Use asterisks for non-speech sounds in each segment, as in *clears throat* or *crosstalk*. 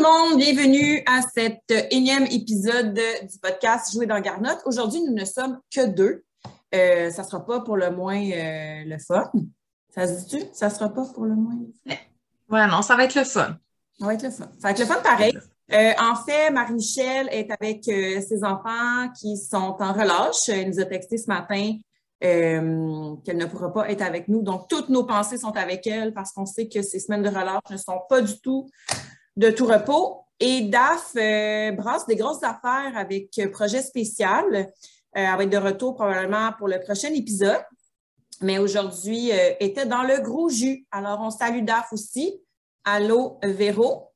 Bonjour tout le monde, bienvenue à cet énième épisode du podcast Jouer dans Garnotte. Aujourd'hui, nous ne sommes que deux. Euh, ça ne sera pas pour le moins euh, le fun. Ça se dit-tu? Ça ne sera pas pour le moins le fun? Ouais, non, ça va être le fun. Ça va être le fun. Ça va être le fun pareil. Euh, en fait, Marie-Michel est avec ses enfants qui sont en relâche. Elle nous a texté ce matin qu'elle ne pourra pas être avec nous. Donc, toutes nos pensées sont avec elle parce qu'on sait que ces semaines de relâche ne sont pas du tout de tout repos. Et DAF euh, brasse des grosses affaires avec euh, projet spécial. Euh, elle va être de retour probablement pour le prochain épisode. Mais aujourd'hui, était dans le gros jus. Alors, on salue DAF aussi. Allô, Véro.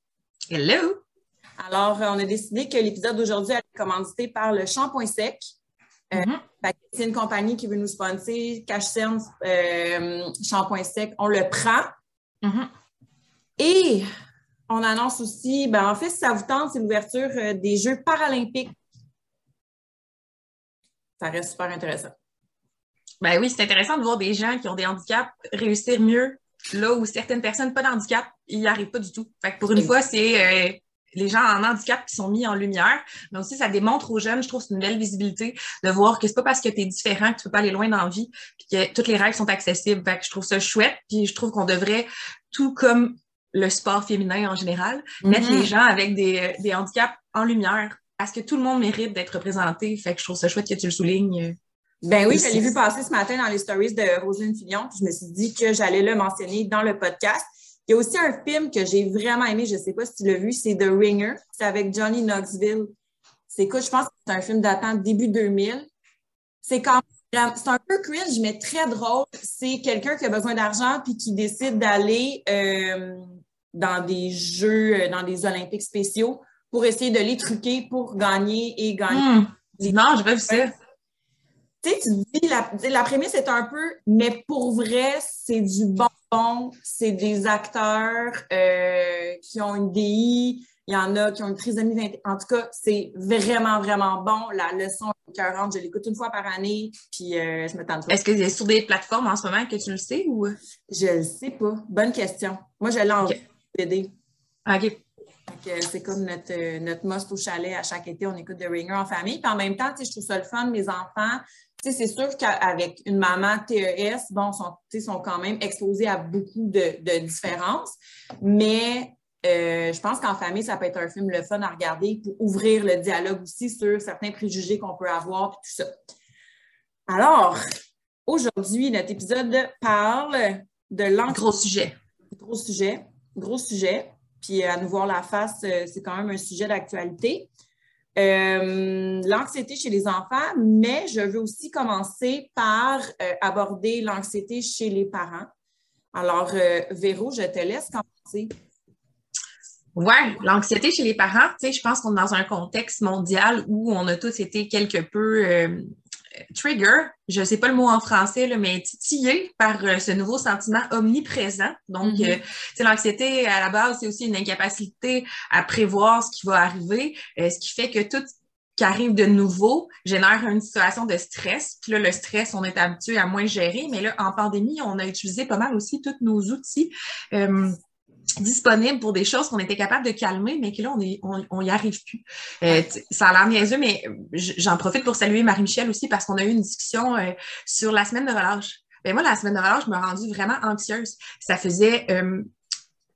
Hello. Alors, on a décidé que l'épisode d'aujourd'hui allait être commandité par le Shampoing Sec. Mm-hmm. C'est une compagnie qui veut nous sponsor. Cash Sense, Shampoing Sec, on le prend. Mm-hmm. Et on annonce aussi, ben, en fait, si ça vous tente, c'est l'ouverture euh, des Jeux paralympiques. Ça reste super intéressant. Ben oui, c'est intéressant de voir des gens qui ont des handicaps réussir mieux là où certaines personnes pas d'handicap, ils n'y arrivent pas du tout. Fait que pour une fois, c'est euh, les gens en handicap qui sont mis en lumière. Mais aussi, ça démontre aux jeunes, je trouve, c'est une belle visibilité de voir que c'est pas parce que tu es différent que tu peux pas aller loin dans la vie, puis que toutes les règles sont accessibles. Fait que je trouve ça chouette, puis je trouve qu'on devrait, tout comme le sport féminin en général, mettre les gens avec des, des, handicaps en lumière parce que tout le monde mérite d'être représenté. Fait que je trouve ça chouette que tu le soulignes. Ben oui, je l'ai vu passer ce matin dans les stories de Roselyne Fillon, puis je me suis dit que j'allais le mentionner dans le podcast. Il y a aussi un film que j'ai vraiment aimé, je ne sais pas si tu l'as vu, c'est The Ringer. C'est avec Johnny Knoxville. C'est quoi, je pense que c'est un film datant début 2000. C'est quand c'est un peu cringe, mais très drôle. C'est quelqu'un qui a besoin d'argent puis qui décide d'aller euh, dans des Jeux, euh, dans des Olympiques spéciaux pour essayer de les truquer pour gagner et gagner. Hmm. Non, je veux ça. Tu sais, tu dis, la, la prémisse est un peu, mais pour vrai, c'est du bonbon, c'est des acteurs euh, qui ont une DI, il y en a qui ont une trisomie En tout cas, c'est vraiment, vraiment bon. La leçon est écœurante. Je l'écoute une fois par année, puis euh, je me tente Est-ce que c'est sur des plateformes en ce moment que tu le sais ou? Je le sais pas. Bonne question. Moi, je l'ai BD. OK. C'est comme notre, euh, notre must au chalet à chaque été, on écoute The Ringer en famille. Puis en même temps, je trouve ça le fun, mes enfants. C'est sûr qu'avec une maman TES, bon, sont, sont quand même exposés à beaucoup de, de différences. Mais euh, je pense qu'en famille, ça peut être un film le fun à regarder pour ouvrir le dialogue aussi sur certains préjugés qu'on peut avoir et tout ça. Alors, aujourd'hui, notre épisode parle de l'anxiété. Gros sujet. Gros sujet gros sujet. Puis à nous voir la face, euh, c'est quand même un sujet d'actualité. Euh, l'anxiété chez les enfants, mais je veux aussi commencer par euh, aborder l'anxiété chez les parents. Alors, Véro, je te laisse commencer. Oui, l'anxiété chez les parents, tu sais, je pense qu'on est dans un contexte mondial où on a tous été quelque peu trigger, je ne sais pas le mot en français, là, mais titillé par euh, ce nouveau sentiment omniprésent. Donc, mm-hmm. euh, l'anxiété, à la base, c'est aussi une incapacité à prévoir ce qui va arriver, euh, ce qui fait que tout qui arrive de nouveau génère une situation de stress. Puis là, le stress, on est habitué à moins gérer, mais là, en pandémie, on a utilisé pas mal aussi tous nos outils disponible pour des choses qu'on était capable de calmer, mais que là, on on, y arrive plus. Euh, ça a l'air niaiseux, mais j'en profite pour saluer Marie-Michel aussi parce qu'on a eu une discussion euh, sur la semaine de relâche. Ben moi, la semaine de relâche, je me rendue vraiment anxieuse. Ça faisait euh,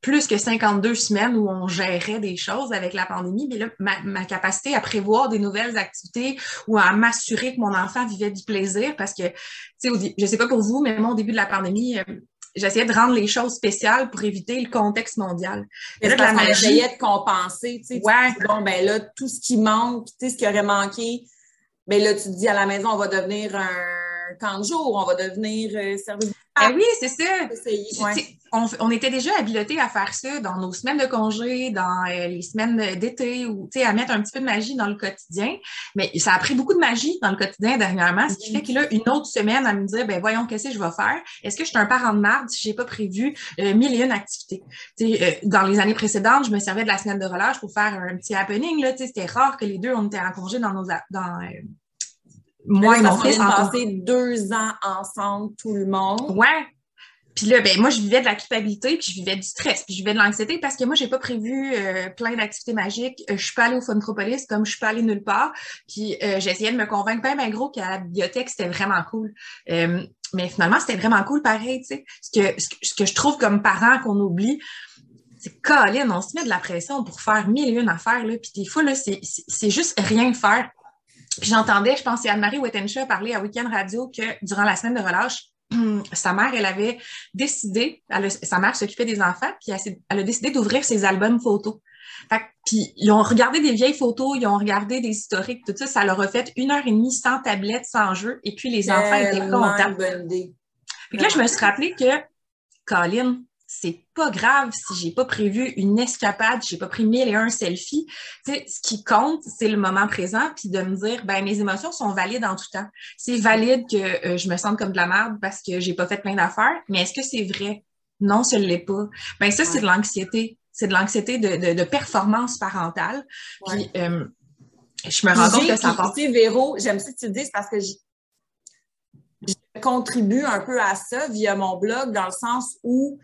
plus que 52 semaines où on gérait des choses avec la pandémie, mais là, ma, ma capacité à prévoir des nouvelles activités ou à m'assurer que mon enfant vivait du plaisir, parce que, tu sais, je sais pas pour vous, mais moi, au début de la pandémie, j'essayais de rendre les choses spéciales pour éviter le contexte mondial. Et là, la magie... de compenser, tu sais. Ouais. bon, ben là, tout ce qui manque, tu sais, ce qui aurait manqué, ben là, tu te dis à la maison, on va devenir un camp de jour, on va devenir euh, service ah, oui, c'est ça. On, était déjà habilités à faire ça dans nos semaines de congé, dans euh, les semaines d'été, ou à mettre un petit peu de magie dans le quotidien. Mais ça a pris beaucoup de magie dans le quotidien dernièrement, ce qui fait qu'il a une autre semaine à me dire, ben voyons, qu'est-ce que je vais faire? Est-ce que je suis un parent de marde si j'ai pas prévu euh, mille et une activités? Euh, dans les années précédentes, je me servais de la semaine de relâche pour faire un petit happening. C'était rare que les deux, on était en congé dans nos dans, moi et mon fils. On passé deux ans ensemble, tout le monde. Ouais. puis là, ben moi, je vivais de la culpabilité, puis je vivais du stress, puis je vivais de l'anxiété parce que moi, j'ai pas prévu euh, plein d'activités magiques. Euh, je suis pas allée au Funtropolis comme je suis pas allée nulle part. Puis euh, j'essayais de me convaincre ben, ben gros qu'à la bibliothèque, c'était vraiment cool. mais finalement, c'était vraiment cool pareil, tu sais. Ce que, ce que, je trouve comme parent qu'on oublie, c'est Colin, on se met de la pression pour faire mille et une affaires, là. Puis des fois, là, c'est juste rien faire. Puis j'entendais, je pense, Anne-Marie Wettenshaw parler à Weekend Radio que durant la semaine de relâche, *clears throat* sa mère, elle avait décidé, sa mère s'occupait des enfants, puis elle, a décidé d'ouvrir ses albums photos. Fait, puis ils ont regardé des vieilles photos, ils ont regardé des historiques, tout ça, ça leur a fait une heure et demie sans tablette, sans jeu, et puis les enfants étaient contents. Puis là, je me suis rappelé que Colin, c'est pas grave si j'ai pas prévu une escapade, j'ai pas pris mille et un selfies. Tu sais, ce qui compte, c'est le moment présent, puis de me dire, ben mes émotions sont valides en tout temps. C'est valide que euh, je me sente comme de la merde parce que j'ai pas fait plein d'affaires, mais est-ce que c'est vrai? Non, ce l'est pas. Ben ça, c'est de l'anxiété. C'est de l'anxiété de, de, performance parentale. Puis euh, je me rends compte que ça apporte. Véro, j'aime ça que tu le dises parce que je contribue un peu à ça via mon blog dans le sens où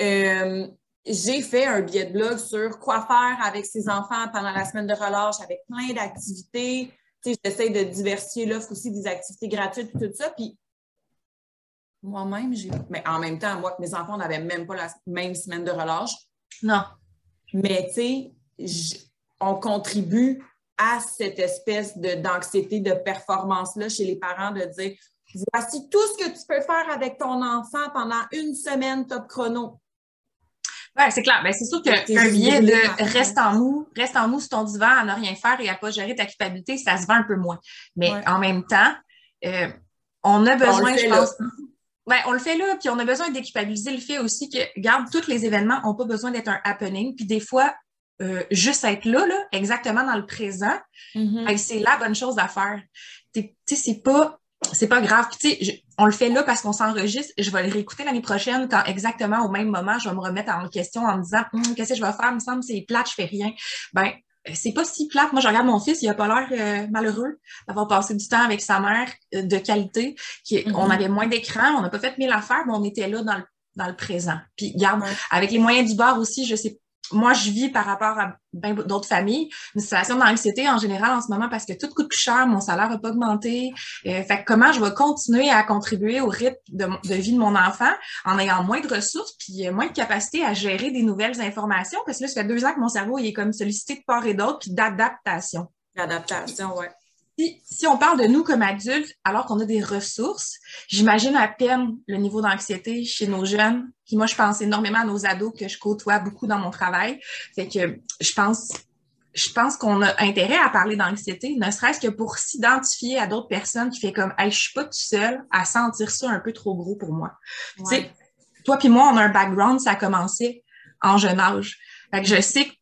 euh, j'ai fait un billet de blog sur quoi faire avec ses enfants pendant la semaine de relâche avec plein d'activités. J'essaie de diversifier l'offre aussi des activités gratuites et tout ça. Puis moi-même, j'ai. Mais en même temps, moi, mes enfants n'avaient même pas la même semaine de relâche. Non. Mais tu sais, on contribue à cette espèce d'anxiété, de, performance-là chez les parents de dire voici tout ce que tu peux faire avec ton enfant pendant une semaine top chrono. Oui, c'est clair. Ben, c'est sûr qu'un billet de reste en nous, reste en nous sur ton divan à ne rien faire et à pas gérer ta culpabilité, ça se vend un peu moins. Mais en même temps, euh, on a besoin, je pense. Ouais, on le fait là, puis on a besoin de déculpabiliser le fait aussi que, regarde, tous les événements n'ont pas besoin d'être un happening. Puis des fois, euh, juste être là, là, exactement dans le présent, mm-hmm. ben, c'est la bonne chose à faire. Tu sais, c'est pas c'est pas grave. Tu sais, on le fait là parce qu'on s'enregistre. Je vais le réécouter l'année prochaine quand exactement au même moment, je vais me remettre en question en me disant hum, qu'est-ce que je vais faire? Il me semble que c'est plate, je fais rien. Ben, c'est pas si plate. Moi, je regarde mon fils, il a pas l'air euh, malheureux d'avoir passé du temps avec sa mère euh, de qualité. Qui. On avait moins d'écran, on n'a pas fait mille affaires, mais on était là dans le, dans le présent. Puis, regarde, avec les moyens du bord aussi, je sais moi, je vis par rapport à ben, d'autres familles une situation d'anxiété en général en ce moment parce que tout coûte plus cher, mon salaire n'a pas augmenté. Euh, fait comment je vais continuer à contribuer au rythme de, vie de mon enfant en ayant moins de ressources puis euh, moins de capacité à gérer des nouvelles informations? Parce que là, ça fait deux ans que mon cerveau il est comme sollicité de part et d'autre puis d'adaptation. D'adaptation, ouais si, on parle de nous comme adultes, alors qu'on a des ressources, j'imagine à peine le niveau d'anxiété chez nos jeunes. Puis moi, je pense énormément à nos ados que je côtoie beaucoup dans mon travail. Fait que je pense, je pense qu'on a intérêt à parler d'anxiété, ne serait-ce que pour s'identifier à d'autres personnes qui fait comme, hey, je suis pas tout seul à sentir ça un peu trop gros pour moi. Tu sais, toi puis moi, on a un background, ça a commencé en jeune âge. Fait que je sais que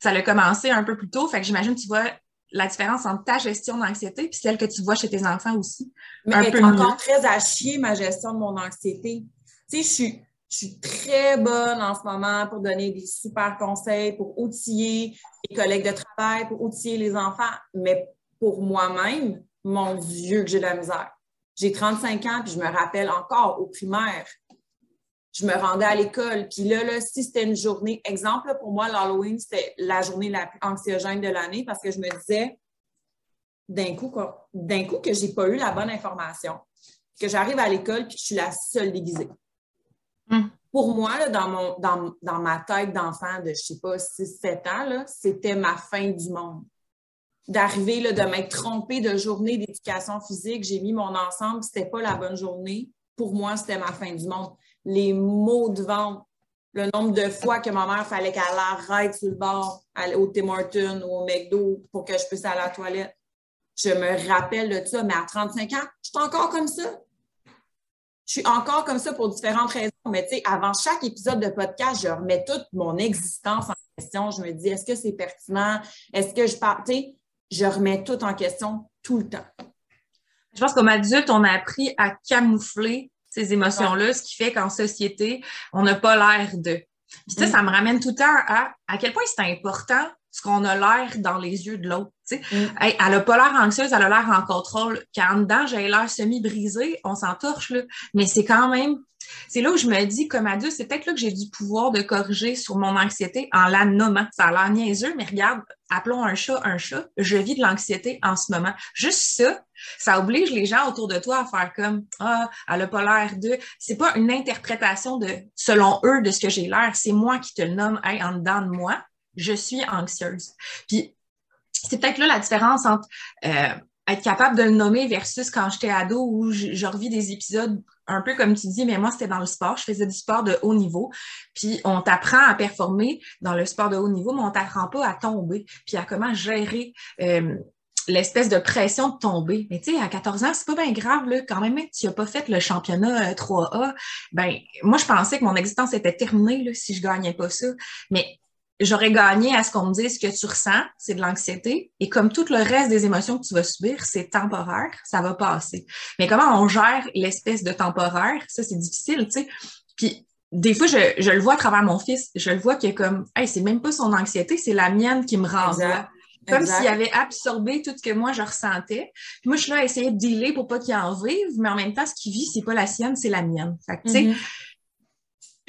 ça a commencé un peu plus tôt. Fait que j'imagine, tu vois, la différence entre ta gestion d'anxiété puis celle que tu vois chez tes enfants aussi. Mais encore très à chier ma gestion de mon anxiété. Tu sais, je suis, je suis très bonne en ce moment pour donner des super conseils, pour outiller les collègues de travail, pour outiller les enfants. Mais pour moi-même, mon Dieu, que j'ai de la misère. J'ai 35 ans, puis je me rappelle encore au primaire, je me rendais à l'école. Puis là, là si c'était une journée, exemple, pour moi, l'Halloween, c'était la journée la plus anxiogène de l'année parce que je me disais, d'un coup, d'un coup que j'ai pas eu la bonne information, que j'arrive à l'école puis que je suis la seule déguisée. Hum. Pour moi, là, dans, mon, dans, dans ma tête d'enfant de, je sais pas, 6-7 ans, c'était ma fin du monde. D'arriver, de m'être trompée de journée d'éducation physique, j'ai mis mon ensemble, c'était pas la bonne journée. Pour moi, c'était ma fin du monde les mots de vente, le nombre de fois que ma mère fallait qu'elle arrête sur le bord au Tim Hortons ou au McDo pour que je puisse aller à la toilette. Je me rappelle de ça, mais à 35 ans, je suis encore comme ça. Je suis encore comme ça pour différentes raisons. Mais tu sais, avant chaque épisode de podcast, je remets toute mon existence en question. Je me dis, est-ce que c'est pertinent? Est-ce que je parle? Je remets tout en question tout le temps. Je pense qu'au adulte, on a appris à camoufler ces émotions-là, ce qui fait qu'en société, on n'a pas l'air de. Puis ça, mm. ça me ramène tout le temps à à quel point c'est important ce qu'on a l'air dans les yeux de l'autre. Mm. elle a pas l'air anxieuse, elle a l'air en contrôle. Quand dedans, j'ai l'air semi-brisé, on s'entorche, là. Mais c'est quand même c'est là où je me dis, comme adulte, c'est peut-être là que j'ai du pouvoir de corriger sur mon anxiété en la nommant. Ça a l'air niaiseux, mais regarde, appelons un chat un chat. Je vis de l'anxiété en ce moment. Juste ça, ça oblige les gens autour de toi à faire comme, ah, elle a pas l'air de. C'est pas une interprétation de, selon eux, de ce que j'ai l'air. C'est moi qui te le nomme, hey, en dedans de moi, je suis anxieuse. Puis, c'est peut-être là la différence entre euh, être capable de le nommer versus quand j'étais ado où je, je revis des épisodes un peu comme tu dis, mais moi, c'était dans le sport. Je faisais du sport de haut niveau. Puis, on t'apprend à performer dans le sport de haut niveau, mais on t'apprend pas à tomber, puis à comment gérer euh, l'espèce de pression de tomber. Mais tu sais, à 14 ans, c'est pas bien grave, là. Quand même, tu n'as pas fait le championnat 3A. Euh, ben, moi, je pensais que mon existence était terminée, là, si je gagnais pas ça. Mais j'aurais gagné à ce qu'on me dise que tu ressens, c'est de l'anxiété. Et comme tout le reste des émotions que tu vas subir, c'est temporaire, ça va passer. Mais comment on gère l'espèce de temporaire, ça, c'est difficile, tu sais. Puis des fois, je, je, le vois à travers mon fils, je le vois que comme, hey, c'est même pas son anxiété, c'est la mienne qui me renvoie. Comme s'il avait absorbé tout ce que moi je ressentais. Puis moi, je suis là à essayer de dealer pour pas qu'il en vive, mais en même temps, ce qu'il vit, c'est pas la sienne, c'est la mienne. Fait que, tu sais, mm-hmm.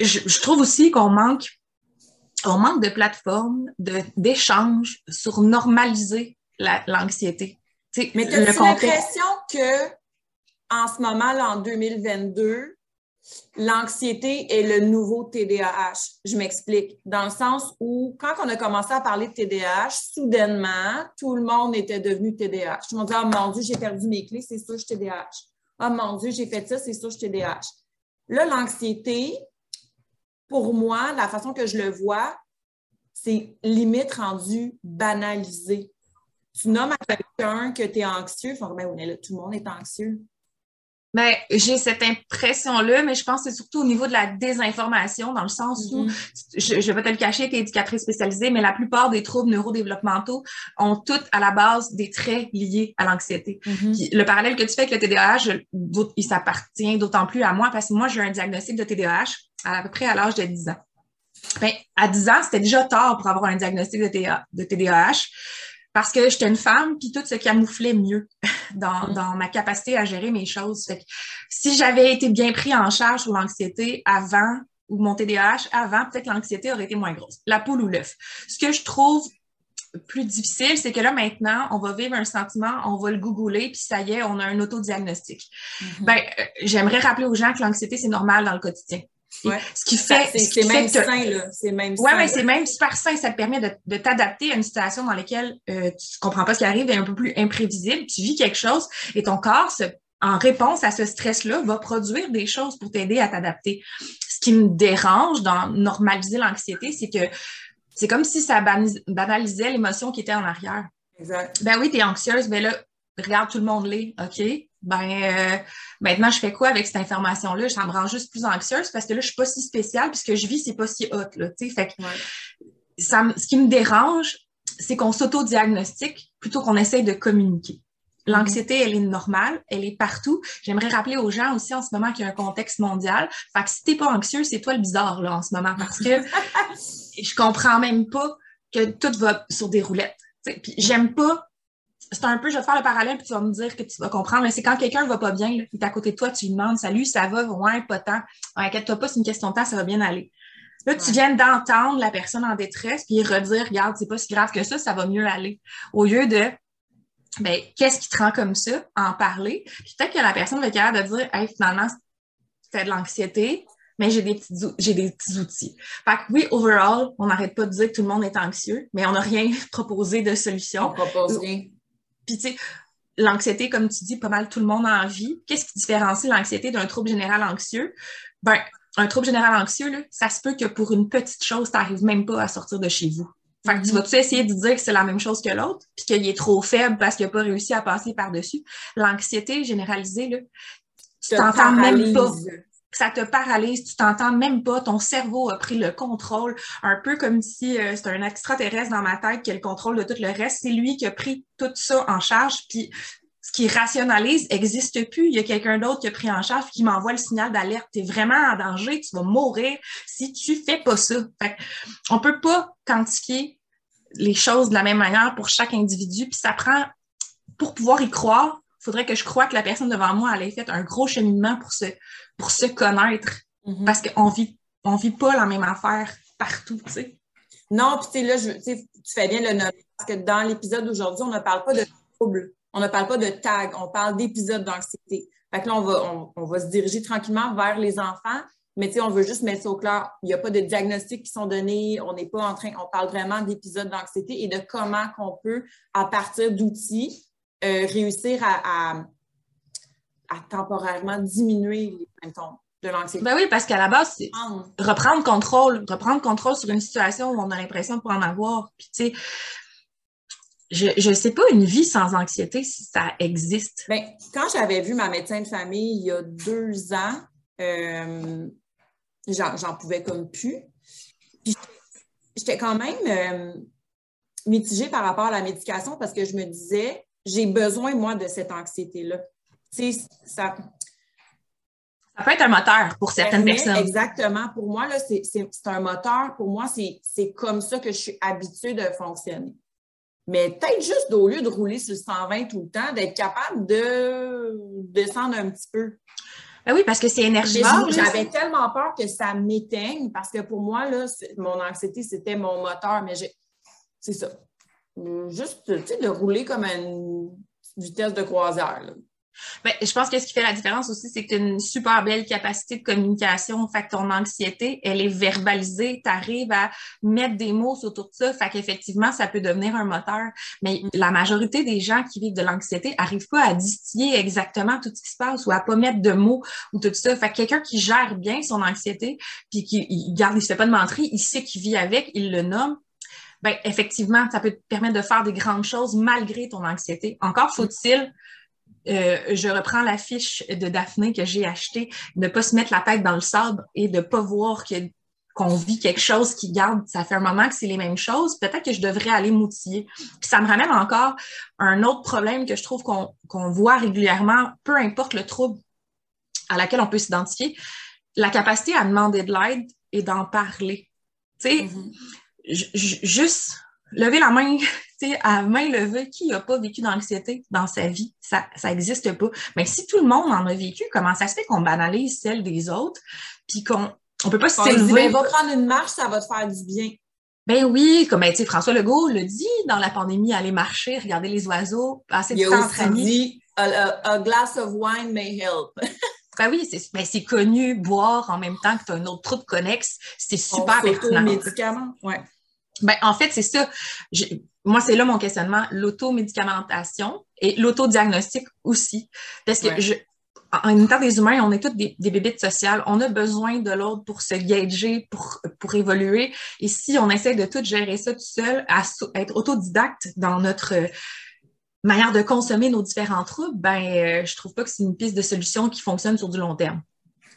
je, je, trouve aussi qu'on manque on manque de plateformes, d'échanges sur normaliser l'anxiété. Mais tu as l'impression que en ce moment, là, en 2022, l'anxiété est le nouveau TDAH. Je m'explique. Dans le sens où, quand on a commencé à parler de TDAH, soudainement, tout le monde était devenu TDAH. Tout le monde disait, oh mon Dieu, j'ai perdu mes clés, c'est ça, je suis TDAH. Oh mon Dieu, j'ai fait ça, c'est ça, je suis TDAH. Là, l'anxiété, pour moi, la façon que je le vois, c'est limite rendu banalisé. Tu nommes à quelqu'un que tu es anxieux, ben tout le monde est anxieux. Ben, j'ai cette impression-là, mais je pense que c'est surtout au niveau de la désinformation, dans le sens où, mm-hmm. je, je, vais te le cacher, tu es éducatrice spécialisée, mais la plupart des troubles neurodéveloppementaux ont toutes à la base des traits liés à l'anxiété. Mm-hmm. Le parallèle que tu fais avec le TDAH, il s'appartient d'autant plus à moi parce que moi, j'ai un diagnostic de TDAH à, peu près à l'âge de 10 ans. Ben, à 10 ans, c'était déjà tard pour avoir un diagnostic de, TDAH parce que j'étais une femme, puis tout se camouflait mieux *laughs* dans, mm. dans, ma capacité à gérer mes choses. Fait que si j'avais été bien pris en charge sur l'anxiété avant ou mon TDAH avant, peut-être l'anxiété aurait été moins grosse. La poule ou l'œuf. Ce que je trouve plus difficile, c'est que là, maintenant, on va vivre un sentiment, on va le googler, puis ça y est, on a un autodiagnostic. Mm-hmm. Ben, euh, j'aimerais rappeler aux gens que l'anxiété, c'est normal dans le quotidien. Ce qui fait. C'est même sain, là. C'est même Oui, mais c'est même super sain. Ça te permet de, de t'adapter à une situation dans laquelle euh, tu comprends pas ce qui arrive, est un peu plus imprévisible. Tu vis quelque chose et ton corps, en réponse à ce stress-là, va produire des choses pour t'aider à t'adapter. Ce qui me dérange dans normaliser l'anxiété, c'est que c'est comme si ça banalisait l'émotion qui était en arrière. Exact. Ben oui, tu es anxieuse, mais là, regarde, tout le monde l'est, OK? Ben, euh, maintenant, je fais quoi avec cette information-là? Ça me rend juste plus anxieuse parce que là, je suis pas si spéciale puisque je vis, c'est pas si hot, là, tu sais. Fait que, ça, ce qui me dérange, c'est qu'on s'auto-diagnostique plutôt qu'on essaye de communiquer. L'anxiété, elle est normale, elle est partout. J'aimerais rappeler aux gens aussi en ce moment qu'il y a un contexte mondial. Fait que si t'es pas anxieux, c'est toi le bizarre, là, en ce moment, parce que *laughs* je comprends même pas que tout va sur des roulettes. Puis j'aime pas c'est un peu, je vais te faire le parallèle, puis tu vas me dire que tu vas comprendre. C'est quand quelqu'un va pas bien, il est à côté de toi, tu lui demandes Salut, ça va? Ouais, pas tant. Inquiète-toi pas, c'est une question de temps, ça va bien aller. Là, tu viens d'entendre la personne en détresse, puis redire Regarde, c'est pas si grave que ça, ça va mieux aller. Au lieu de ben, qu'est-ce qui te rend comme ça? En parler. peut-être que la personne va être capable de dire Hey, finalement, c'était de l'anxiété, mais j'ai des petits j'ai des petits outils. Fait que oui, overall, on n'arrête pas de dire que tout le monde est anxieux, mais on n'a rien *laughs* proposé de solution. On propose rien. Puis, tu sais, l'anxiété, comme tu dis, pas mal tout le monde a envie. Qu'est-ce qui différencie l'anxiété d'un trouble général anxieux? Ben, un trouble général anxieux, là, ça se peut que pour une petite chose, tu n'arrives même pas à sortir de chez vous. Fait que tu mm-hmm. vas-tu essayer de dire que c'est la même chose que l'autre, puis qu'il est trop faible parce qu'il n'a pas réussi à passer par-dessus? L'anxiété généralisée, là, tu t'entends même pas ça te paralyse, tu t'entends même pas, ton cerveau a pris le contrôle, un peu comme si euh, c'était un extraterrestre dans ma tête qui a le contrôle de tout le reste. C'est lui qui a pris tout ça en charge, puis ce qui rationalise n'existe plus. Il y a quelqu'un d'autre qui a pris en charge qui m'envoie le signal d'alerte. Tu es vraiment en danger, tu vas mourir si tu fais pas ça. Fait on peut pas quantifier les choses de la même manière pour chaque individu. Puis ça prend, pour pouvoir y croire, faudrait que je croie que la personne devant moi, elle ait fait un gros cheminement pour se, pour se connaître. Mm-hmm. Parce qu'on vit, on vit pas la même affaire partout, tu sais. Non, puis tu sais, là, je, tu fais bien le nommer, parce que dans l'épisode d'aujourd'hui, on ne parle pas de trouble, on ne parle pas de tag, on parle d'épisode d'anxiété. Fait que là, on va, on, va se diriger tranquillement vers les enfants, mais tu sais, on veut juste mettre ça au clair. Il n'y a pas de diagnostics qui sont donnés, on n'est pas en train, on parle vraiment d'épisodes d'anxiété et de comment qu'on peut, à partir d'outils, euh, réussir à, à, à, temporairement diminuer les symptômes. Ben oui, parce qu'à la base, c'est reprendre contrôle, reprendre contrôle sur une situation où on a l'impression de pas en avoir. Puis, tu sais, je ne sais pas une vie sans anxiété si ça existe. Ben, quand j'avais vu ma médecin de famille il y a deux ans, euh, j'en pouvais comme plus. Puis j'étais quand même euh, mitigée par rapport à la médication parce que je me disais, j'ai besoin, moi, de cette anxiété-là. Tu sais, ça, ça peut être un moteur pour certaines personnes. Exactement. Pour moi, là, c'est, un moteur. Pour moi, c'est, comme ça que je suis habituée de fonctionner. Mais peut-être juste au lieu de rouler sur le 120 tout le temps, d'être capable de descendre un petit peu. Ben oui, parce que c'est énergivore. J'avais tellement peur que ça m'éteigne parce que pour moi, là, mon anxiété, c'était mon moteur. Mais c'est ça. Juste de rouler comme une vitesse de croisière. Là. Ben, je pense que ce qui fait la différence aussi, c'est que tu une super belle capacité de communication. Fait que ton anxiété, elle est verbalisée. Tu arrives à mettre des mots autour de ça. Fait qu'effectivement, ça peut devenir un moteur. Mais la majorité des gens qui vivent de l'anxiété n'arrivent pas à distiller exactement tout ce qui se passe ou à pas mettre de mots ou tout ça. Fait que quelqu'un qui gère bien son anxiété, puis qui garde, il se fait pas de mentir, il sait qu'il vit avec, il le nomme, ben, effectivement, ça peut te permettre de faire des grandes choses malgré ton anxiété. Encore faut-il euh, je reprends la fiche de Daphné que j'ai achetée, ne pas se mettre la tête dans le sable et de pas voir qu'on vit quelque chose qui garde, ça fait un moment que c'est les mêmes choses, peut-être que je devrais aller m'outiller. Ça me ramène encore un autre problème que je trouve qu'on voit régulièrement, peu importe le trouble à laquelle on peut s'identifier, la capacité à demander de l'aide et d'en parler. Tu sais, mm-hmm. Juste lever la main, *laughs* à main levée, qui n'a pas vécu d'anxiété dans sa vie? Ça n'existe pas. Mais si tout le monde en a vécu, comment ça se fait qu'on banalise celle des autres, puis qu'on on peut pas s'élever? Ben, va prendre une marche, ça va te faire du bien. Ben oui, comme ben, François Legault le dit dans la pandémie, aller marcher, regarder les oiseaux, passer du temps entre amis. Dit, a, glass of wine may help. *laughs* Ben oui, c'est ben connu, boire en même temps que tu as un autre trouble connexe, c'est super pertinent. médicaments, ouais. Ben, en fait, c'est ça. moi, c'est là mon questionnement, l'automédicamentation et l'autodiagnostic aussi. Parce que je, en étant des humains, on est tous des, des bébites sociales. On a besoin de l'autre pour se gager, pour, pour évoluer. Et si on essaie de tout gérer ça tout seul, à, être autodidacte dans notre manière de consommer nos différents troubles, ben, euh, je trouve pas que c'est une piste de solution qui fonctionne sur du long terme.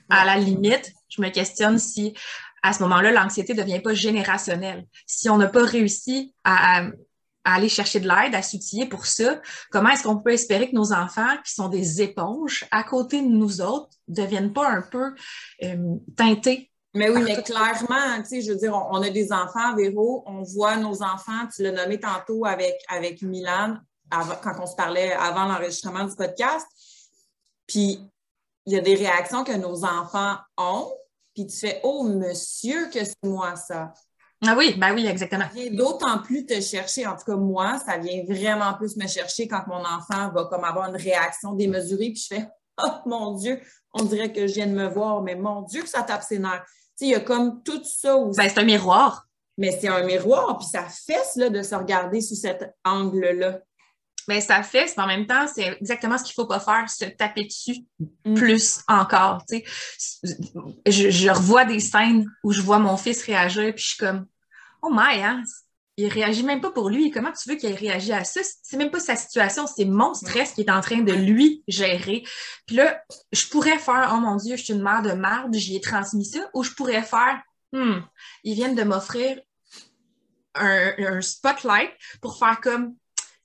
À la limite, je me questionne si à ce moment-là, l'anxiété ne devient pas générationnelle. Si on n'a pas réussi à, aller chercher de l'aide, à s'outiller pour ça, comment est-ce qu'on peut espérer que nos enfants, qui sont des éponges à côté de nous autres, ne deviennent pas un peu euh, teintés? Mais oui, mais clairement, tu sais, je veux dire, on, a des enfants, Véro, on voit nos enfants, tu l'as nommé tantôt avec, avec Milan, quand on se parlait avant l'enregistrement du podcast. Puis, il y a des réactions que nos enfants ont, puis tu fais Oh, monsieur, que c'est moi ça. Ah oui, ben oui, exactement. Ça vient d'autant plus te chercher. En tout cas, moi, ça vient vraiment plus me chercher quand mon enfant va comme avoir une réaction démesurée, puis je fais *laughs* Oh mon Dieu, on dirait que je viens de me voir, mais mon Dieu, que ça tape ses nerfs. Tu sais, il y a comme tout ça aussi. Ben, c'est un miroir. Mais c'est un miroir, puis ça fesse là, de se regarder sous cet angle-là. Mais ça fait, mais en même temps, c'est exactement ce qu'il ne faut pas faire, se taper dessus mm. plus encore. Je, je, revois des scènes où je vois mon fils réagir, puis je suis comme Oh my, hein? il réagit même pas pour lui. Comment tu veux qu'il réagisse à ça? C'est même pas sa situation, c'est mon stress qui est en train de lui gérer. Puis là, je pourrais faire Oh mon Dieu, je suis une mère de marde, j'y ai transmis ça, ou je pourrais faire Hmm, ils viennent de m'offrir un, un spotlight pour faire comme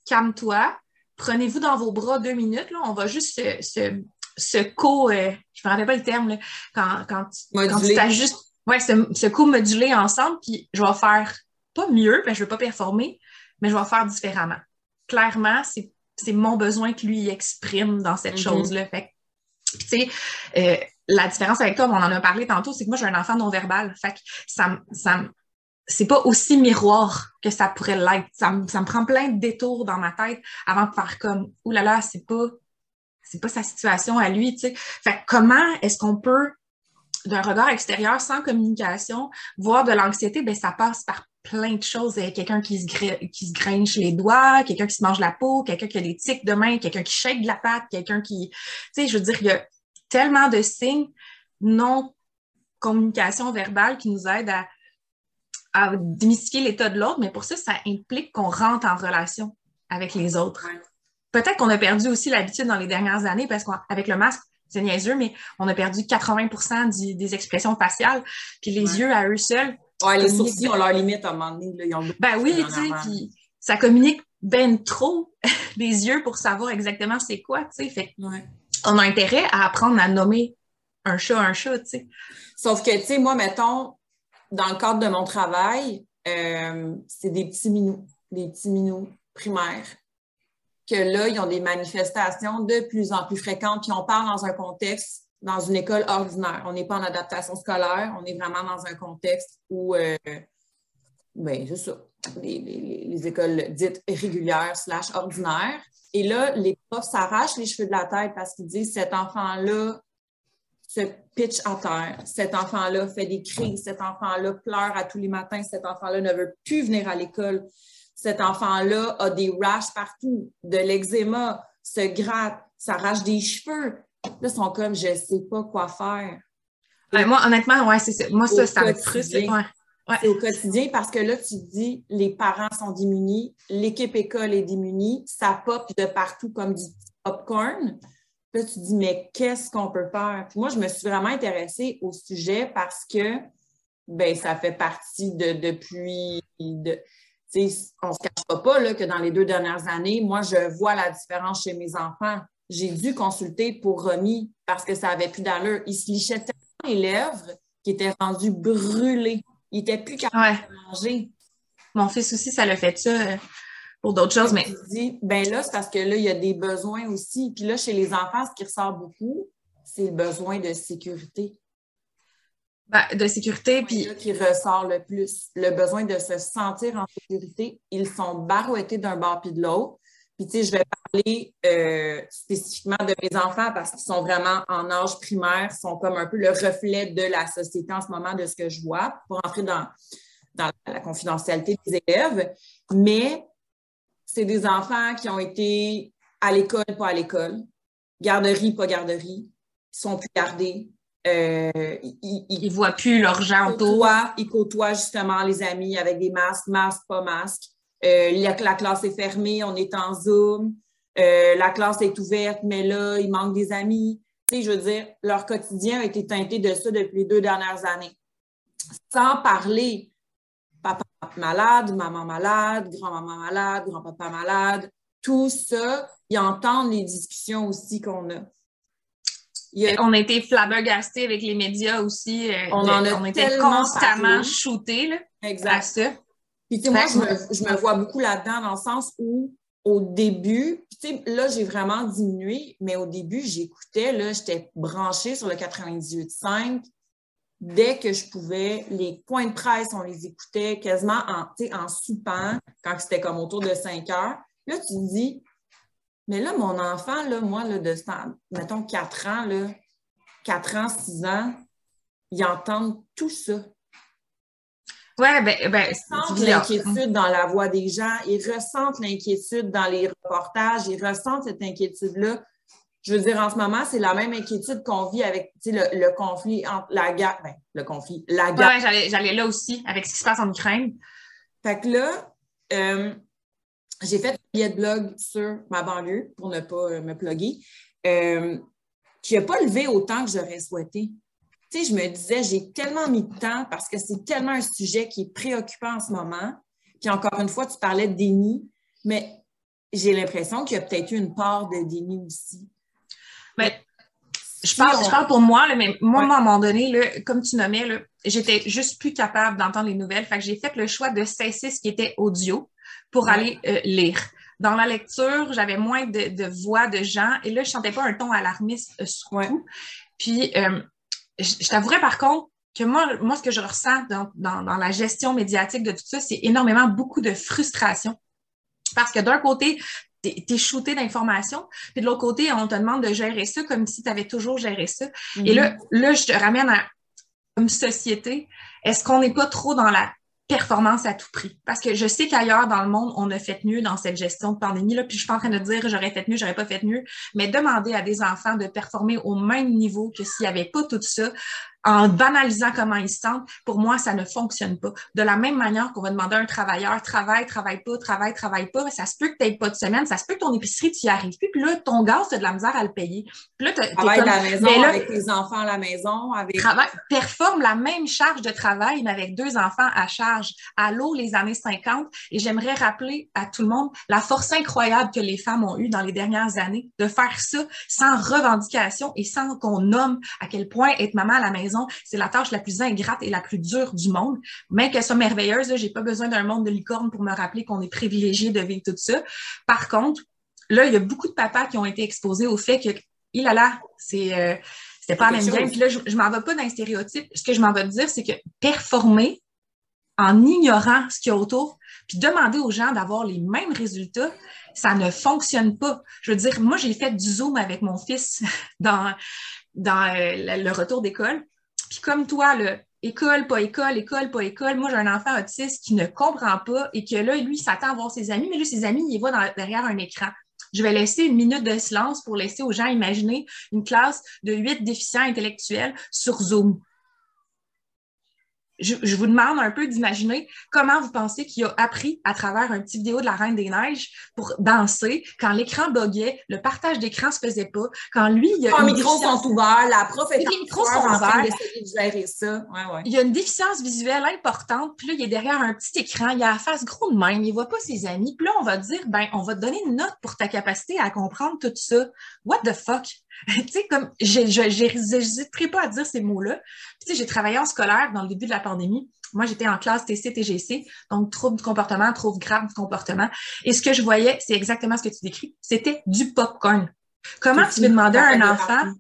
calme-toi, prenez-vous dans vos bras deux minutes, là, on va juste se, se, se co, euh, je me rappelle pas le terme, là, quand, quand, quand tu t'ajustes, ouais, se, co-moduler ensemble, puis je vais faire pas mieux, ben, je vais pas performer, mais je vais faire différemment. Clairement, c'est mon besoin que lui exprime dans cette mm-hmm. chose-là. Fait tu sais, euh, la différence avec toi, on en a parlé tantôt, c'est que moi, j'ai un enfant non-verbal. Fait que ça, ça c'est pas aussi miroir que ça pourrait l'être. Ça, me prend plein de détours dans ma tête avant de faire comme, oulala, là là, c'est pas, c'est pas sa situation à lui, tu sais. Fait comment est-ce qu'on peut, d'un regard extérieur, sans communication, voir de l'anxiété? Ben, ça passe par plein de choses. Quelqu'un qui se, qui se grinche les doigts, quelqu'un qui se mange la peau, quelqu'un qui a des tics de main, quelqu'un qui shake de la patte, quelqu'un qui, tu sais, je veux dire, il y a tellement de signes non communication verbale qui nous aident à à démystifier l'état de l'autre, mais pour ça, ça implique qu'on rentre en relation avec les autres. Peut-être qu'on a perdu aussi l'habitude dans les dernières années parce qu'avec le masque, c'est niaiseux, mais on a perdu 80% des expressions faciales. Puis les yeux à eux seuls. Ouais, les sourcils ont leur limite à un moment donné. ils ont ben oui, tu sais, puis ça communique ben trop *laughs* des yeux pour savoir exactement c'est quoi, tu sais. Fait on a intérêt à apprendre à nommer un chat un chat, tu sais. Sauf que, tu sais, moi, mettons, dans le cadre de mon travail, euh, c'est des petits minous, des petits minous primaires, que là, ils ont des manifestations de plus en plus fréquentes, puis on parle dans un contexte, dans une école ordinaire. On n'est pas en adaptation scolaire, on est vraiment dans un contexte où, euh, ben, c'est ça, les, écoles dites régulières slash ordinaires. Et là, les profs s'arrachent les cheveux de la tête parce qu'ils disent cet enfant-là se pitch à terre. Cet enfant-là fait des cris. Cet enfant-là pleure à tous les matins. Cet enfant-là ne veut plus venir à l'école. Cet enfant-là a des rashes partout, de l'eczéma, se gratte, s'arrache des cheveux. Là, ils sont comme, je ne sais pas quoi faire. moi, honnêtement, ouais, c'est Moi, ça, ça me frustre. C'est au quotidien parce que là, tu dis, les parents sont démunis, l'équipe école est démunie, ça pop de partout comme du popcorn. Là, tu dis, mais qu'est-ce qu'on peut faire? moi, je me suis vraiment intéressée au sujet parce que ben, ça fait partie de depuis. De, on ne se cachera pas là, que dans les deux dernières années, moi, je vois la différence chez mes enfants. J'ai dû consulter pour Romy parce que ça n'avait plus d'allure. Il se lichait tellement les lèvres qu'il était rendu brûlé. Il n'était plus capable de manger. Mon fils aussi, ça l'a fait ça pour d'autres choses. Mais dis, ben là, c'est parce que là, il y a des besoins aussi. Puis là, chez les enfants, ce qui ressort beaucoup, c'est le besoin de sécurité. Ben, de sécurité, puis... qui ressort le plus. Le besoin de se sentir en sécurité. Ils sont barouettés d'un bord puis de l'autre. Puis, tu sais, je vais parler euh, spécifiquement de mes enfants parce qu'ils sont vraiment en âge primaire, sont comme un peu le reflet de la société en ce moment, de ce que je vois, pour entrer dans, dans la confidentialité des élèves. Mais c'est des enfants qui ont été à l'école, pas à l'école, garderie, pas garderie, ils sont plus gardés. Euh, ils, ne voient plus leur gens autour. Ils côtoient justement les amis avec des masques, masques, pas masques. Euh, la, classe est fermée, on est en Zoom. Euh, la classe est ouverte, mais là, il manque des amis. Tu sais, je veux dire, leur quotidien a été teinté de ça depuis les deux dernières années. Sans parler malade, maman malade, grand-maman malade, grand-papa malade, tout ça, ils entendent les discussions aussi qu'on a. On a été flabbergastés avec les médias aussi. Euh, on en a on était constamment shootés là, exact. Puis, tu sais, moi, je me, je me, vois beaucoup là-dedans dans le sens où, au début, tu sais, là, j'ai vraiment diminué, mais au début, j'écoutais, là, j'étais branchée sur le 98.5 dès que je pouvais, les points de presse, on les écoutait quasiment en, en soupant, quand c'était comme autour de 5 heures. Là, tu te dis, mais là, mon enfant, là, moi, là, de mettons 4 ans, là, 4 ans, 6 ans, ils entendent tout ça. Oui, ben, ben ils ressentent l'inquiétude dans la voix des gens, ils ressentent l'inquiétude dans les reportages, ils ressentent cette inquiétude-là je veux dire, en ce moment, c'est la même inquiétude qu'on vit avec le, le, conflit entre la guerre, ben, le conflit, la guerre. Oui, j'allais là aussi, avec ce qui se passe en Ukraine. Fait que là, euh, j'ai fait un billet de blog sur ma banlieue pour ne pas euh, me plugger, euh, qui n'a pas levé autant que j'aurais souhaité. Tu sais, je me disais, j'ai tellement mis de temps parce que c'est tellement un sujet qui est préoccupant en ce moment. Puis encore une fois, tu parlais de déni, mais j'ai l'impression qu'il y a peut-être eu une part de déni aussi. Ben, je parle, je parle pour moi, mais moi, à un moment donné, là, comme tu nommais, j'étais juste plus capable d'entendre les nouvelles. Fait que j'ai fait le choix de cesser ce qui était audio pour aller euh, lire. Dans la lecture, j'avais moins de, voix de gens et là, je sentais pas un ton alarmiste euh. Puis, euh, je, t'avouerais par contre que moi, moi, ce que je ressens dans, dans la gestion médiatique de tout ça, c'est énormément beaucoup de frustration. Parce que d'un côté, t'es es shooté d'informations. Puis de l'autre côté, on te demande de gérer ça comme si tu avais toujours géré ça. Et là, mm-hmm. là, je te ramène à une société. Est-ce qu'on n'est pas trop dans la performance à tout prix? Parce que je sais qu'ailleurs dans le monde, on a fait mieux dans cette gestion de pandémie. Là, puis je suis pas en train de dire j'aurais fait mieux, j'aurais pas fait mieux, mais demander à des enfants de performer au même niveau que s'il n'y avait pas tout ça, en banalisant comment ils se sentent, pour moi, ça ne fonctionne pas. De la même manière qu'on va demander à un travailleur, travaille, travaille pas, travaille, travaille pas, ça se peut que tu n'aies pas de semaine, ça se peut que ton épicerie, tu y arrives plus, puis là, ton gaz, tu de la misère à le payer. Puis là, travaille à la maison, avec tes enfants à la maison, avec... Travaille, performe la même charge de travail, mais avec deux enfants à charge. À l'eau, les années 50, et j'aimerais rappeler à tout le monde la force incroyable que les femmes ont eue dans les dernières années de faire ça sans revendication et sans qu'on nomme à quel point être maman à la maison c'est la tâche la plus ingrate et la plus dure du monde. Mais qu'elle soit merveilleuse, j'ai pas besoin d'un monde de licorne pour me rappeler qu'on est privilégié de vivre tout ça. Par contre, là, il y a beaucoup de papas qui ont été exposés au fait que, il a là, c'est, euh, c'était pas la même game. Puis là, je, je m'en vais pas d'un stéréotype. Ce que je m'en vais dire, c'est que performer en ignorant ce qu'il y a autour, puis demander aux gens d'avoir les mêmes résultats, ça ne fonctionne pas. Je veux dire, moi, j'ai fait du Zoom avec mon fils *laughs* dans, dans euh, le retour d'école. Comme toi, le école, pas école, école, pas école, moi j'ai un enfant autiste qui ne comprend pas et que là, lui, s'attend à voir ses amis, mais lui, ses amis, il voit derrière un écran. Je vais laisser une minute de silence pour laisser aux gens imaginer une classe de huit déficients intellectuels sur Zoom je, vous demande un peu d'imaginer comment vous pensez qu'il a appris à travers un petit vidéo de la Reine des Neiges pour danser quand l'écran buguait, le partage d'écran se faisait pas, quand lui, il y a les micros sont ouverts, la prof est les micros sont ouverts. de gérer ça. Ouais, ouais. Il y a une déficience visuelle importante, puis là, il est derrière un petit écran, il a la face gros de même, il voit pas ses amis, puis là, on va dire, ben, on va te donner une note pour ta capacité à comprendre tout ça. What the fuck? Tu sais, comme, j'hésiterai pas à dire ces mots-là. Tu sais, j'ai travaillé en scolaire dans le début de la pandémie. Moi, j'étais en classe TC-TGC, donc trouble du comportement, trouble grave du comportement. Et ce que je voyais, c'est exactement ce que tu décris. C'était du popcorn. Comment tu veux demander à un enfant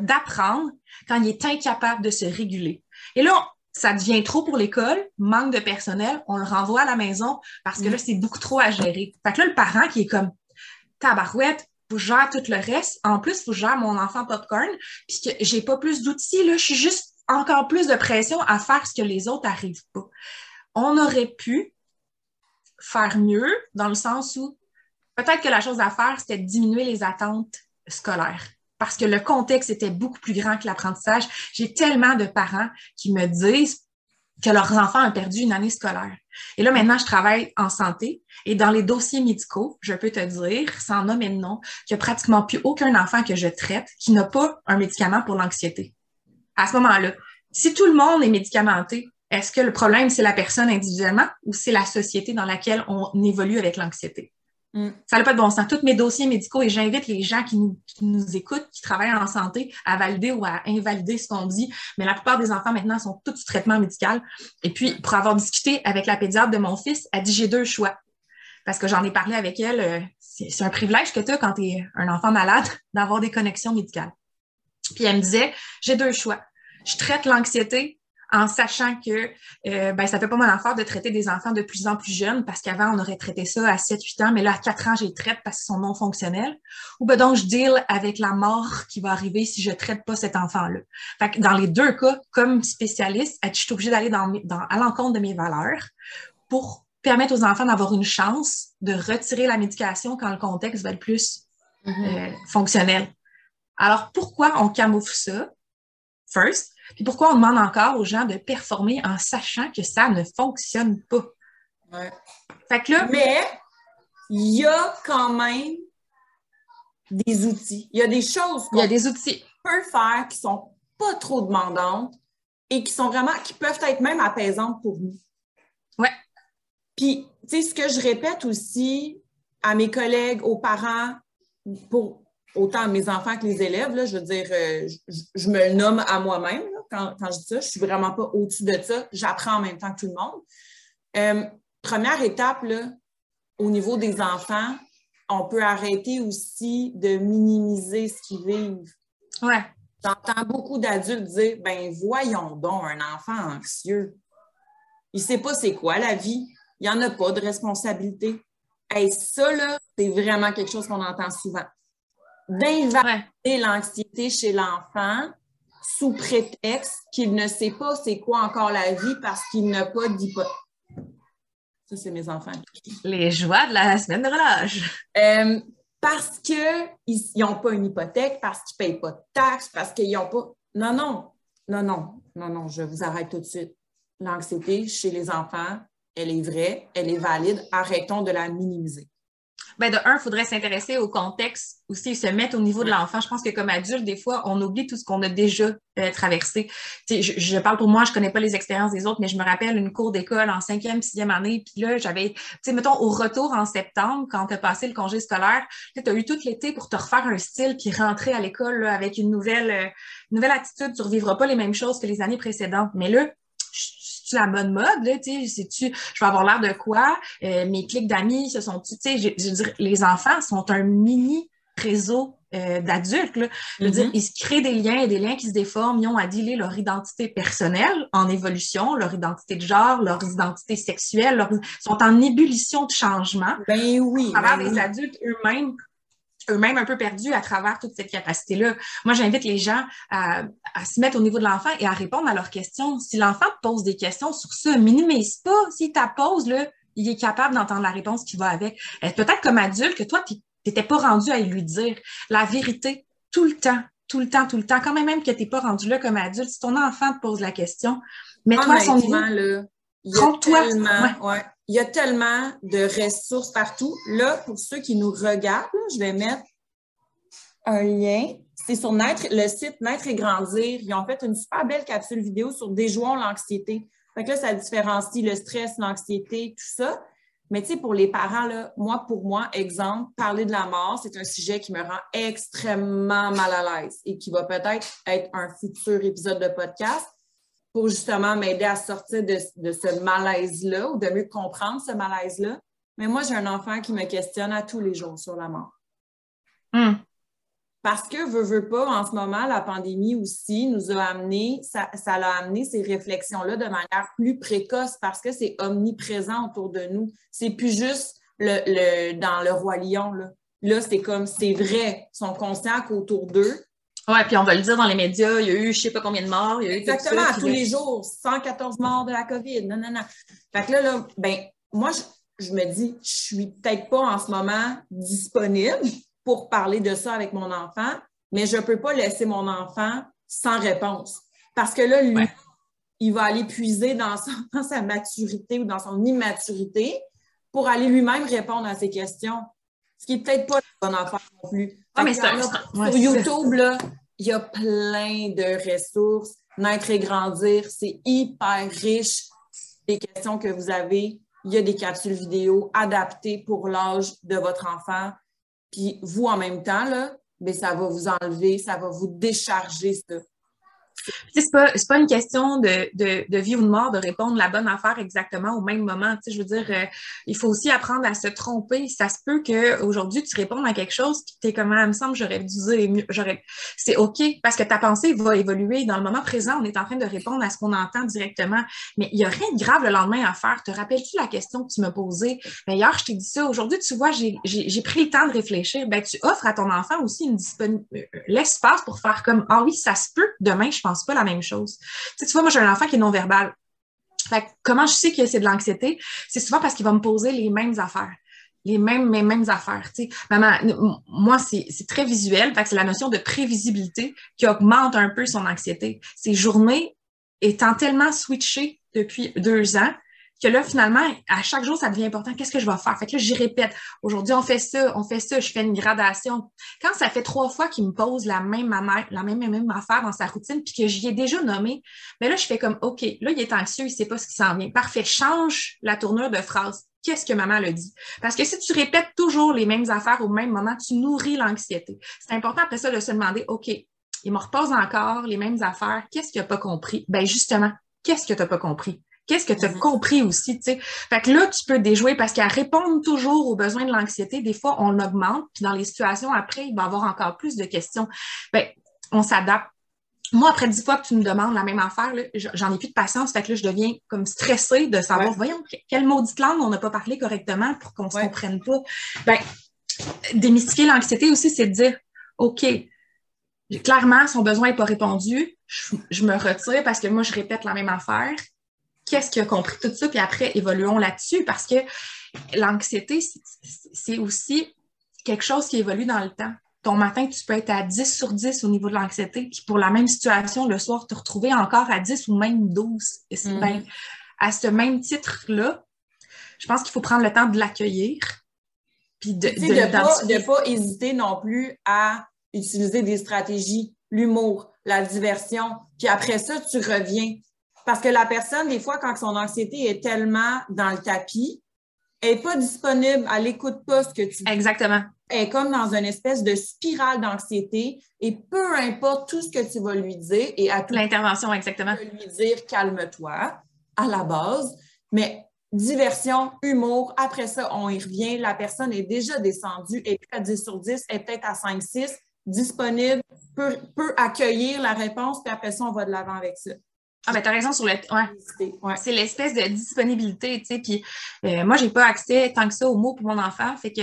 d'apprendre quand il est incapable de se réguler? Et là, ça devient trop pour l'école, manque de personnel, on le renvoie à la maison parce que là, c'est beaucoup trop à gérer. Fait que là, le parent qui est comme tabarouette, faut que gère tout le reste. En plus, faut que je gère mon enfant popcorn, puisque j'ai pas plus d'outils, là, je suis juste encore plus de pression à faire ce que les autres n'arrivent pas. On aurait pu faire mieux dans le sens où peut-être que la chose à faire, c'était de diminuer les attentes scolaires parce que le contexte était beaucoup plus grand que l'apprentissage. J'ai tellement de parents qui me disent que leurs enfants ont perdu une année scolaire. Et là, maintenant, je travaille en santé et dans les dossiers médicaux, je peux te dire, sans nommer de nom, qu'il n'y a pratiquement plus aucun enfant que je traite qui n'a pas un médicament pour l'anxiété. À ce moment-là, si tout le monde est médicamenté, est-ce que le problème, c'est la personne individuellement ou c'est la société dans laquelle on évolue avec l'anxiété? Mm. Ça n'a pas de bon sens. Tous mes dossiers médicaux, et j'invite les gens qui nous, écoutent, qui travaillent en santé, à valider ou à invalider ce qu'on dit. Mais la plupart des enfants maintenant sont tous sous traitement médical. Et puis, pour avoir discuté avec la pédiatre de mon fils, elle dit j'ai deux choix. Parce que j'en ai parlé avec elle. Euh, c'est un privilège que tu as quand tu es un enfant malade *laughs* d'avoir des connexions médicales. Puis elle me disait j'ai deux choix. Je traite l'anxiété en sachant que euh, ben, ça fait pas mon affaire de traiter des enfants de plus en plus jeunes parce qu'avant, on aurait traité ça à 7-8 ans, mais là, à 4 ans, j'ai traite parce qu'ils sont non fonctionnels. Ou ben donc, je deal avec la mort qui va arriver si je traite pas cet enfant-là. Fait que dans les deux cas, comme spécialiste, je suis obligée d'aller dans, dans, à l'encontre de mes valeurs pour permettre aux enfants d'avoir une chance de retirer la médication quand le contexte va être plus mm-hmm. euh, fonctionnel. Alors, pourquoi on camoufle ça? First, puis pourquoi on demande encore aux gens de performer en sachant que ça ne fonctionne pas? Fait que là, Mais il y a quand même des outils. Il y a des choses qu'on peut faire qui sont pas trop demandantes et qui sont vraiment, qui peuvent être même apaisantes pour nous. Ouais. Puis, tu sais, ce que je répète aussi à mes collègues, aux parents, pour autant mes enfants que les élèves, là, je veux dire, euh, je, me le nomme à moi-même quand, je dis ça. Je suis vraiment pas au-dessus de ça. J'apprends en même temps que tout le monde. Euh, première étape, là, au niveau des enfants, on peut arrêter aussi de minimiser ce qu'ils vivent. Ouais. J'entends beaucoup d'adultes dire ben voyons donc un enfant anxieux. Il ne sait pas c'est quoi la vie. Il n'y en a pas de responsabilité. Et ça, là, c'est vraiment quelque chose qu'on entend souvent. D'invalider l'anxiété chez l'enfant sous prétexte qu'il ne sait pas c'est quoi encore la vie parce qu'il n'a pas d'hypothèse. Ça, c'est mes enfants. Les joies de la semaine de relâche. Euh, parce qu'ils n'ont pas une hypothèque, parce qu'ils ne payent pas de taxes, parce qu'ils n'ont pas. Non, non, non, non, non, non, je vous arrête tout de suite. L'anxiété chez les enfants, elle est vraie, elle est valide. Arrêtons de la minimiser. Ben de un, il faudrait s'intéresser au contexte aussi, se mettre au niveau de l'enfant. Je pense que comme adulte, des fois, on oublie tout ce qu'on a déjà euh, traversé. Je, je, parle pour moi, je connais pas les expériences des autres, mais je me rappelle une cour d'école en cinquième, sixième année, puis là, j'avais, tu sais, mettons, au retour en septembre, quand tu as passé le congé scolaire, tu as eu tout l'été pour te refaire un style, puis rentrer à l'école avec une nouvelle, euh, nouvelle attitude. Tu revivras pas les mêmes choses que les années précédentes. Mais là, la bonne mode, là, tu sais, tu je vais avoir l'air de quoi? Euh, mes clics d'amis, ce sont, tu sais, je, veux dire, les enfants sont un mini réseau euh, d'adultes. Là. Je veux dire, mm-hmm. ils se créent des liens et des liens qui se déforment. Ils ont à dealer leur identité personnelle en évolution, leur identité de genre, leur identité sexuelle, leur... ils sont en ébullition de changement. Ben oui. À travers ben des adultes eux-mêmes eux-mêmes un peu perdus à travers toute cette capacité-là. Moi, j'invite les gens à, se mettre au niveau de l'enfant et à répondre à leurs questions. Si l'enfant te pose des questions sur ça, minimise pas. S'il t'a pose, là, il est capable d'entendre la réponse qui va avec. Peut-être comme adulte que toi, tu n'étais pas rendu à lui dire la vérité tout le temps, tout le temps, tout le temps. Quand même, même que tu n'es pas rendu là comme adulte, si ton enfant te pose la question, mets-toi à son niveau. Là, toi ouais il y a tellement de ressources partout. Là, pour ceux qui nous regardent, je vais mettre un lien. C'est sur le site Naître et Grandir. Ils ont fait une super belle capsule vidéo sur déjouons l'anxiété. Fait que là, ça différencie le stress, l'anxiété, tout ça. Mais tu sais, pour les parents, là, moi, pour moi, exemple, parler de la mort, c'est un sujet qui me rend extrêmement mal à l'aise et qui va peut-être être un futur épisode de podcast pour justement m'aider à sortir de, ce malaise-là ou de mieux comprendre ce malaise-là. Mais moi, j'ai un enfant qui me questionne à tous les jours sur la mort. Hmm. Parce que, veut, veut pas, en ce moment, la pandémie aussi nous a amené, ça, ça l'a amené ces réflexions-là de manière plus précoce parce que c'est omniprésent autour de nous. C'est plus juste le, le, dans le roi lion, là. Là, c'est comme, c'est vrai, ils sont conscients qu'autour d'eux, oui, puis on va le dire dans les médias, il y a eu je sais pas combien de morts, il y a eu Exactement, tous les jours, 114 morts de la COVID. Non, non, non. Fait que là, là ben, moi, je, me dis, je suis peut-être pas en ce moment disponible pour parler de ça avec mon enfant, mais je peux pas laisser mon enfant sans réponse. Parce que là, lui, il va aller puiser dans, *laughs* dans sa maturité ou dans son immaturité pour aller lui-même répondre à ces questions. Ce qui n'est peut-être pas le bon enfant non plus. Ah, mais sur YouTube, là, il y a plein de ressources. Naître et grandir, c'est hyper riche. Les questions que vous avez, il y a des capsules vidéo adaptées pour l'âge de votre enfant. Puis vous, en même temps, là, ben, ça va vous enlever, ça va vous décharger ça. C'est pas, pas une question de, de, de, vie ou de mort de répondre la bonne affaire exactement au même moment. Tu sais, je veux dire, euh, il faut aussi apprendre à se tromper. Ça se peut qu'aujourd'hui, tu répondes à quelque chose qui t'es comme, ah, il me semble, j'aurais dû dire J'aurais... C'est OK parce que ta pensée va évoluer. Dans le moment présent, on est en train de répondre à ce qu'on entend directement. Mais il n'y a rien de grave le lendemain à faire. Te rappelles-tu la question que tu m'as posée? Mais hier, je t'ai dit ça. Aujourd'hui, tu vois, j'ai, j'ai, pris le temps de réfléchir. Ben, tu offres à ton enfant aussi une disponibilité, euh, l'espace pour faire comme, ah oui, ça se peut. Demain, je pense pas la même chose. Tu, vois, moi, j'ai un enfant qui est non-verbal. Fait comment je sais que c'est de l'anxiété? C'est souvent parce qu'il va me poser les mêmes affaires les mêmes, les mêmes affaires. Tu sais. Maman, moi, c'est très visuel. Fait que c'est la notion de prévisibilité qui augmente un peu son anxiété. Ces journées étant tellement switchées depuis deux ans, que là, finalement, à chaque jour, ça devient important. Qu'est-ce que je vais faire? Fait que là, j'y répète. Aujourd'hui, on fait ça, on fait ça, je fais une gradation. Quand ça fait trois fois qu'il me pose la même, affaire dans sa routine, puis que j'y ai déjà nommé, mais ben là, je fais comme, OK, là, il est anxieux, il sait pas ce qui s'en vient. Parfait, change la tournure de phrase. Qu'est-ce que maman le dit? Parce que si tu répètes toujours les mêmes affaires au même moment, tu nourris l'anxiété. C'est important après ça de se demander, OK, il me repose encore les mêmes affaires. Qu'est-ce qu'il n'a pas compris? Ben justement, qu'est-ce que tu n'as pas compris? Qu'est-ce que tu as mm-hmm. compris aussi, tu sais? Fait que là, tu peux déjouer parce qu'à répondre toujours aux besoins de l'anxiété, des fois, on augmente, puis dans les situations après, il va y avoir encore plus de questions. Ben, on s'adapte. Moi, après dix fois que tu me demandes la même affaire, j'en ai plus de patience. Fait que là, je deviens comme stressée de savoir, voyons, quelle maudite langue on n'a pas parlé correctement pour qu'on se comprenne pas. Ben, démystifier l'anxiété aussi, c'est de dire, OK, clairement, son besoin n'est pas répondu, je, me retire parce que moi, je répète la même affaire. Qu'est-ce qui a compris tout ça? Puis après, évoluons là-dessus parce que l'anxiété, c'est aussi quelque chose qui évolue dans le temps. Ton matin, tu peux être à 10 sur 10 au niveau de l'anxiété, puis pour la même situation, le soir, te retrouver encore à 10 ou même 12. Et c'est mm-hmm. à ce même titre-là, je pense qu'il faut prendre le temps de l'accueillir. Puis de ne pas, pas hésiter non plus à utiliser des stratégies, l'humour, la diversion, puis après ça, tu reviens. Parce que la personne, des fois, quand son anxiété est tellement dans le tapis, elle n'est pas disponible, elle n'écoute pas ce que tu dis. Exactement. Elle est comme dans une espèce de spirale d'anxiété et peu importe tout ce que tu vas lui dire et à tout l'intervention exactement tu lui dire calme-toi à la base, mais diversion, humour, après ça on y revient, la personne est déjà descendue et à 10 sur 10, elle est peut-être à 5 6 disponible, peut, peut accueillir la réponse, puis après ça, on va de l'avant avec ça. Ah, ben, t'as raison sur le. Ouais. C'est l'espèce de disponibilité, tu sais. Puis, euh, moi, j'ai pas accès tant que ça aux mots pour mon enfant. Fait que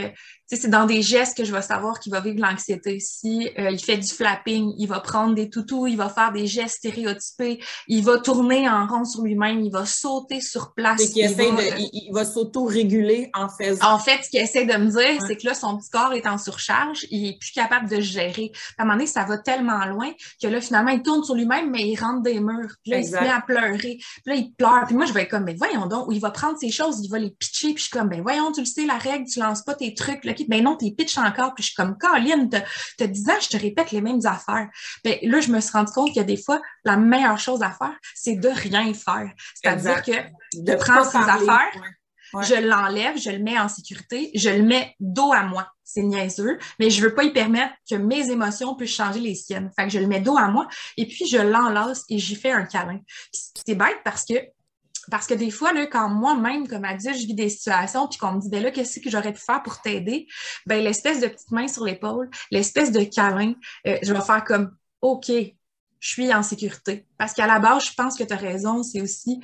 c'est dans des gestes que je vais savoir qu'il va vivre l'anxiété. Si euh, il fait du flapping, il va prendre des toutous, il va faire des gestes stéréotypés, il va tourner en rond sur lui-même, il va sauter sur place. il, va, il, va s'auto-réguler en faisant. En fait, ce qu'il essaie de me dire, c'est que là, son petit corps est en surcharge, il est plus capable de gérer. À un moment donné, ça va tellement loin que là, finalement, il tourne sur lui-même, mais il rentre des murs. Puis là, il se met à pleurer. Puis là, il pleure. Puis moi, je vais être comme, mais voyons donc, il va prendre ses choses, il va les pitcher. Puis je suis comme, ben voyons, tu le sais, la règle, tu lances pas tes trucs. Là, ben non, t'es pitch encore. Puis je suis comme, Caroline, te 10 ans, je te répète les mêmes affaires. Ben là, je me suis rendu compte que des fois, la meilleure chose à faire, c'est de rien faire. C'est-à-dire que de prendre ses affaires, je l'enlève, je le mets en sécurité, je le mets dos à moi. C'est niaiseux, mais je veux pas y permettre que mes émotions puissent changer les siennes. Fait que je le mets dos à moi et puis je l'enlace et j'y fais un câlin. C'est bête parce que parce que des fois, là, quand moi-même, comme adulte, je vis des situations, puis qu'on me dit, ben là, qu'est-ce que j'aurais pu faire pour t'aider? Ben, l'espèce de petite main sur l'épaule, l'espèce de câlin, euh, je vais faire comme, OK, je suis en sécurité. Parce qu'à la base, je pense que tu as raison, c'est aussi,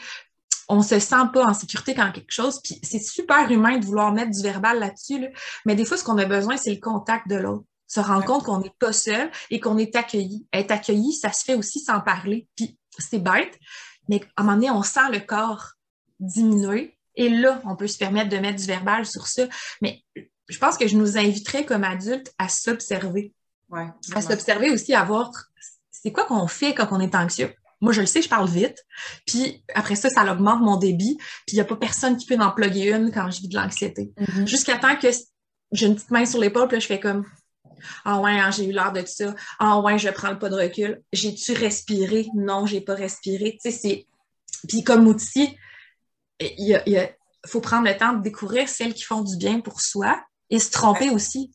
on se sent pas en sécurité quand quelque chose, puis c'est super humain de vouloir mettre du verbal là-dessus, là. mais des fois, ce qu'on a besoin, c'est le contact de l'autre se rendre compte qu'on n'est pas seul et qu'on est accueilli. Être accueilli, ça se fait aussi sans parler. Puis c'est bête, mais à un moment donné, on sent le corps diminuer. Et là, on peut se permettre de mettre du verbal sur ça. Mais je pense que je nous inviterais comme adultes à s'observer. Ouais, à s'observer aussi, à voir c'est quoi qu'on fait quand on est anxieux. Moi, je le sais, je parle vite. Puis après ça, ça augmente mon débit. Puis il n'y a pas personne qui peut en plugger une quand je vis de l'anxiété. Mm-hmm. Jusqu'à temps que j'ai une petite main sur l'épaule, puis je fais comme ah ouais, hein, j'ai eu l'air de ça. Ah ouais, je prends le pas de recul. J'ai-tu respiré? Non, j'ai pas respiré. Tu sais, c'est. Puis comme outil, il, faut prendre le temps de découvrir celles qui font du bien pour soi et se tromper aussi.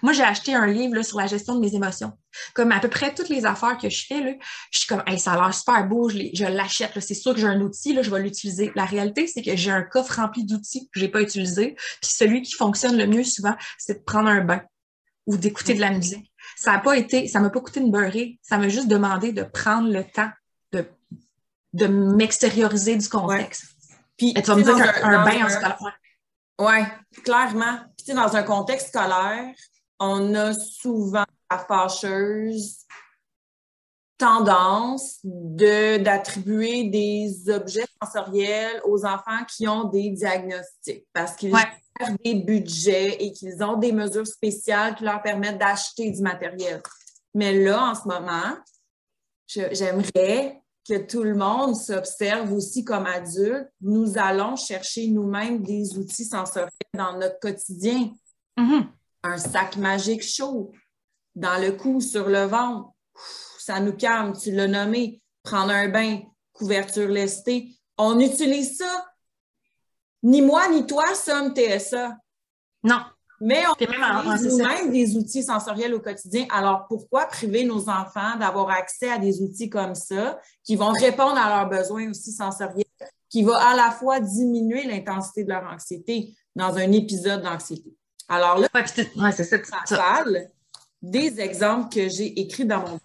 Moi, j'ai acheté un livre sur la gestion de mes émotions. Comme à peu près toutes les affaires que je fais, là, je suis comme, hey, ça a l'air super beau, je l'achète. C'est sûr que j'ai un outil, là, je vais l'utiliser. La réalité, c'est que j'ai un coffre rempli d'outils que j'ai pas utilisés. Puis celui qui fonctionne le mieux souvent, c'est de prendre un bain ou d'écouter de la musique. Ça a pas été, ça m'a pas coûté une beurrée. Ça m'a juste demandé de prendre le temps de, de m'extérioriser du contexte. Puis, Et tu vas me dire qu'un bain en scolaire. Oui, clairement. Puis, dans un contexte scolaire, on a souvent la fâcheuse tendance de, d'attribuer des objets sensoriels aux enfants qui ont des diagnostics parce qu'ils des budgets et qu'ils ont des mesures spéciales qui leur permettent d'acheter du matériel. Mais là, en ce moment, j'aimerais que tout le monde s'observe aussi comme adulte. Nous allons chercher nous-mêmes des outils sensoriels dans notre quotidien. Mm-hmm. Un sac magique chaud, dans le cou, sur le ventre. Ça nous calme, tu l'as nommé. Prendre un bain, couverture lestée. On utilise ça ni moi ni toi sommes TSA. Non. Mais on utilise nous-mêmes des outils sensoriels au quotidien. Alors, pourquoi priver nos enfants d'avoir accès à des outils comme ça qui vont répondre à leurs besoins aussi sensoriels, qui va à la fois diminuer l'intensité de leur anxiété dans un épisode d'anxiété? Alors là, c'est ça, des exemples que j'ai écrits dans mon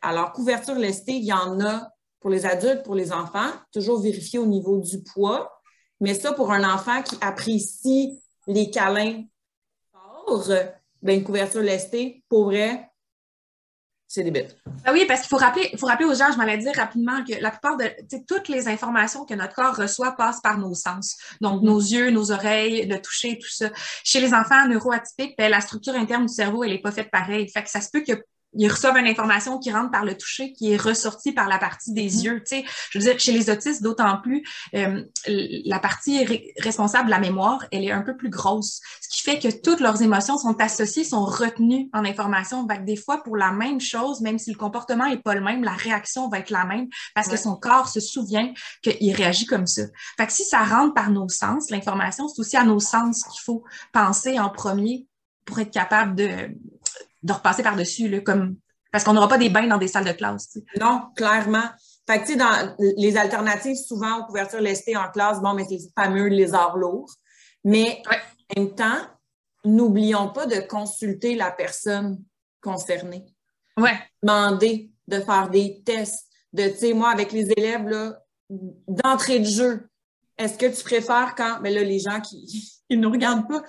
Alors, couverture lestée, il y en a pour les adultes, pour les enfants, toujours vérifier au niveau du poids. Mais ça, pour un enfant qui apprécie les câlins forts, ben, une couverture lestée, pour vrai, c'est des bêtes. Oui, parce qu'il faut rappeler, faut rappeler aux gens, je m'allais dire rapidement que la plupart de toutes les informations que notre corps reçoit passent par nos sens. Donc, nos yeux, nos oreilles, le toucher, tout ça. Chez les enfants neuroatypiques, ben, la structure interne du cerveau, elle n'est pas faite pareil. Fait que ça se peut que ils reçoivent une information qui rentre par le toucher, qui est ressortie par la partie des mm-hmm. yeux. Tu sais, je veux dire, chez les autistes, d'autant plus, euh, la partie responsable de la mémoire, elle est un peu plus grosse, ce qui fait que toutes leurs émotions sont associées, sont retenues en information. que des fois, pour la même chose, même si le comportement est pas le même, la réaction va être la même parce que son corps se souvient qu'il réagit comme ça. Fait que si ça rentre par nos sens, l'information, c'est aussi à nos sens qu'il faut penser en premier pour être capable de de repasser par-dessus, comme parce qu'on n'aura pas des bains dans des salles de classe. Non, clairement. Fait que, tu sais, dans les alternatives, souvent aux couvertures lestées en classe, bon, mais c'est les fameux lézards lourds. Mais en même temps, n'oublions pas de consulter la personne concernée. Ouais. Demander de faire des tests. De, tu sais, moi, avec les élèves, là, d'entrée de jeu, est-ce que tu préfères quand, mais là, les gens qui *laughs* ne nous regardent pas,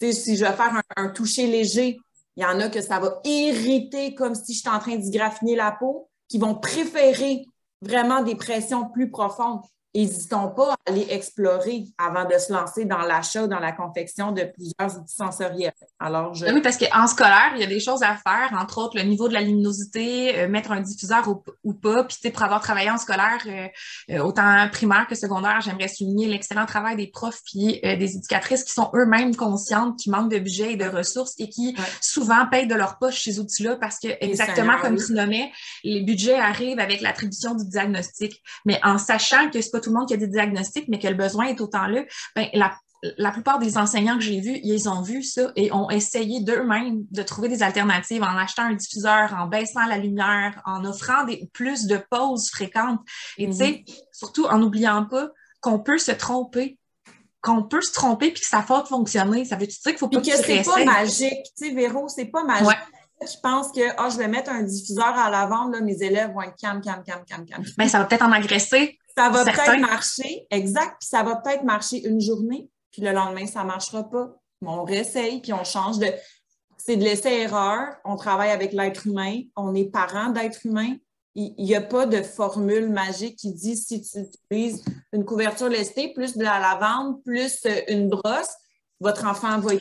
tu sais, si je vais faire un toucher léger, il y en a que ça va irriter comme si j'étais en train d'y graffiner la peau, qui vont préférer vraiment des pressions plus profondes n'hésitons pas à aller explorer avant de se lancer dans l'achat ou dans la confection de plusieurs outils sensoriels. Alors, je... Oui, parce qu'en scolaire, il y a des choses à faire, entre autres le niveau de la luminosité, euh, mettre un diffuseur ou, pas. Puis, pour avoir travaillé en scolaire, euh, euh, autant primaire que secondaire, j'aimerais souligner l'excellent travail des profs puis des éducatrices qui sont eux-mêmes conscientes qui manquent de budget et de ressources et qui souvent payent de leur poche ces outils-là parce que, exactement comme tu nommais, les budgets arrivent avec l'attribution du diagnostic. Mais en sachant que c'est pas tout le monde qui a des diagnostics, mais que le besoin est autant là, ben, la, plupart des enseignants que j'ai vus, ils ont vu ça et ont essayé d'eux-mêmes de trouver des alternatives en achetant un diffuseur, en baissant la lumière, en offrant des, plus de pauses fréquentes. Et tu sais, mm-hmm. surtout en n'oubliant pas qu'on peut se tromper qu'on peut se tromper puis que ça faute fonctionner. Ça veut dire qu'il faut pas que, que c'est pas magique. Tu sais, Véro, c'est pas magique je pense que oh, je vais mettre un diffuseur à la vente, là, mes élèves vont être calmes, calmes, calmes, calmes. Mais ça va peut-être en agresser. Ça va peut-être marcher, exact, puis ça va peut-être marcher une journée, puis le lendemain, ça ne marchera pas. on réessaye, puis on change de. C'est de l'essai-erreur. On travaille avec l'être humain. On est parent d'être humain. Il n'y a pas de formule magique qui dit si tu utilises une couverture lestée, plus de la lavande, plus une brosse, votre enfant va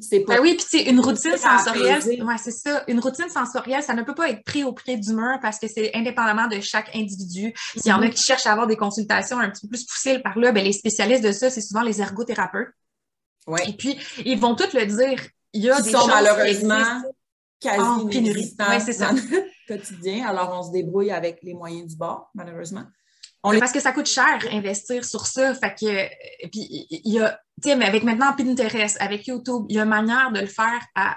c'est pas. Ben oui, puis une routine sensorielle, ouais, c'est ça. Une routine sensorielle, ça ne peut pas être pris au pied du mur parce que c'est indépendamment de chaque individu. S'il y en a qui cherchent à avoir des consultations un petit peu plus poussées par là, ben les spécialistes de ça, c'est souvent les ergothérapeutes. Ouais. Et puis, ils vont tous le dire. Il y a des sont malheureusement quasi pénurie. Oui, c'est ça. quotidien. Alors, on se débrouille avec les moyens du bord, malheureusement. Parce que ça coûte cher investir sur ça. Fait que, puis il y a, tu sais, mais avec maintenant Pinterest, avec YouTube, il y a manière de le faire à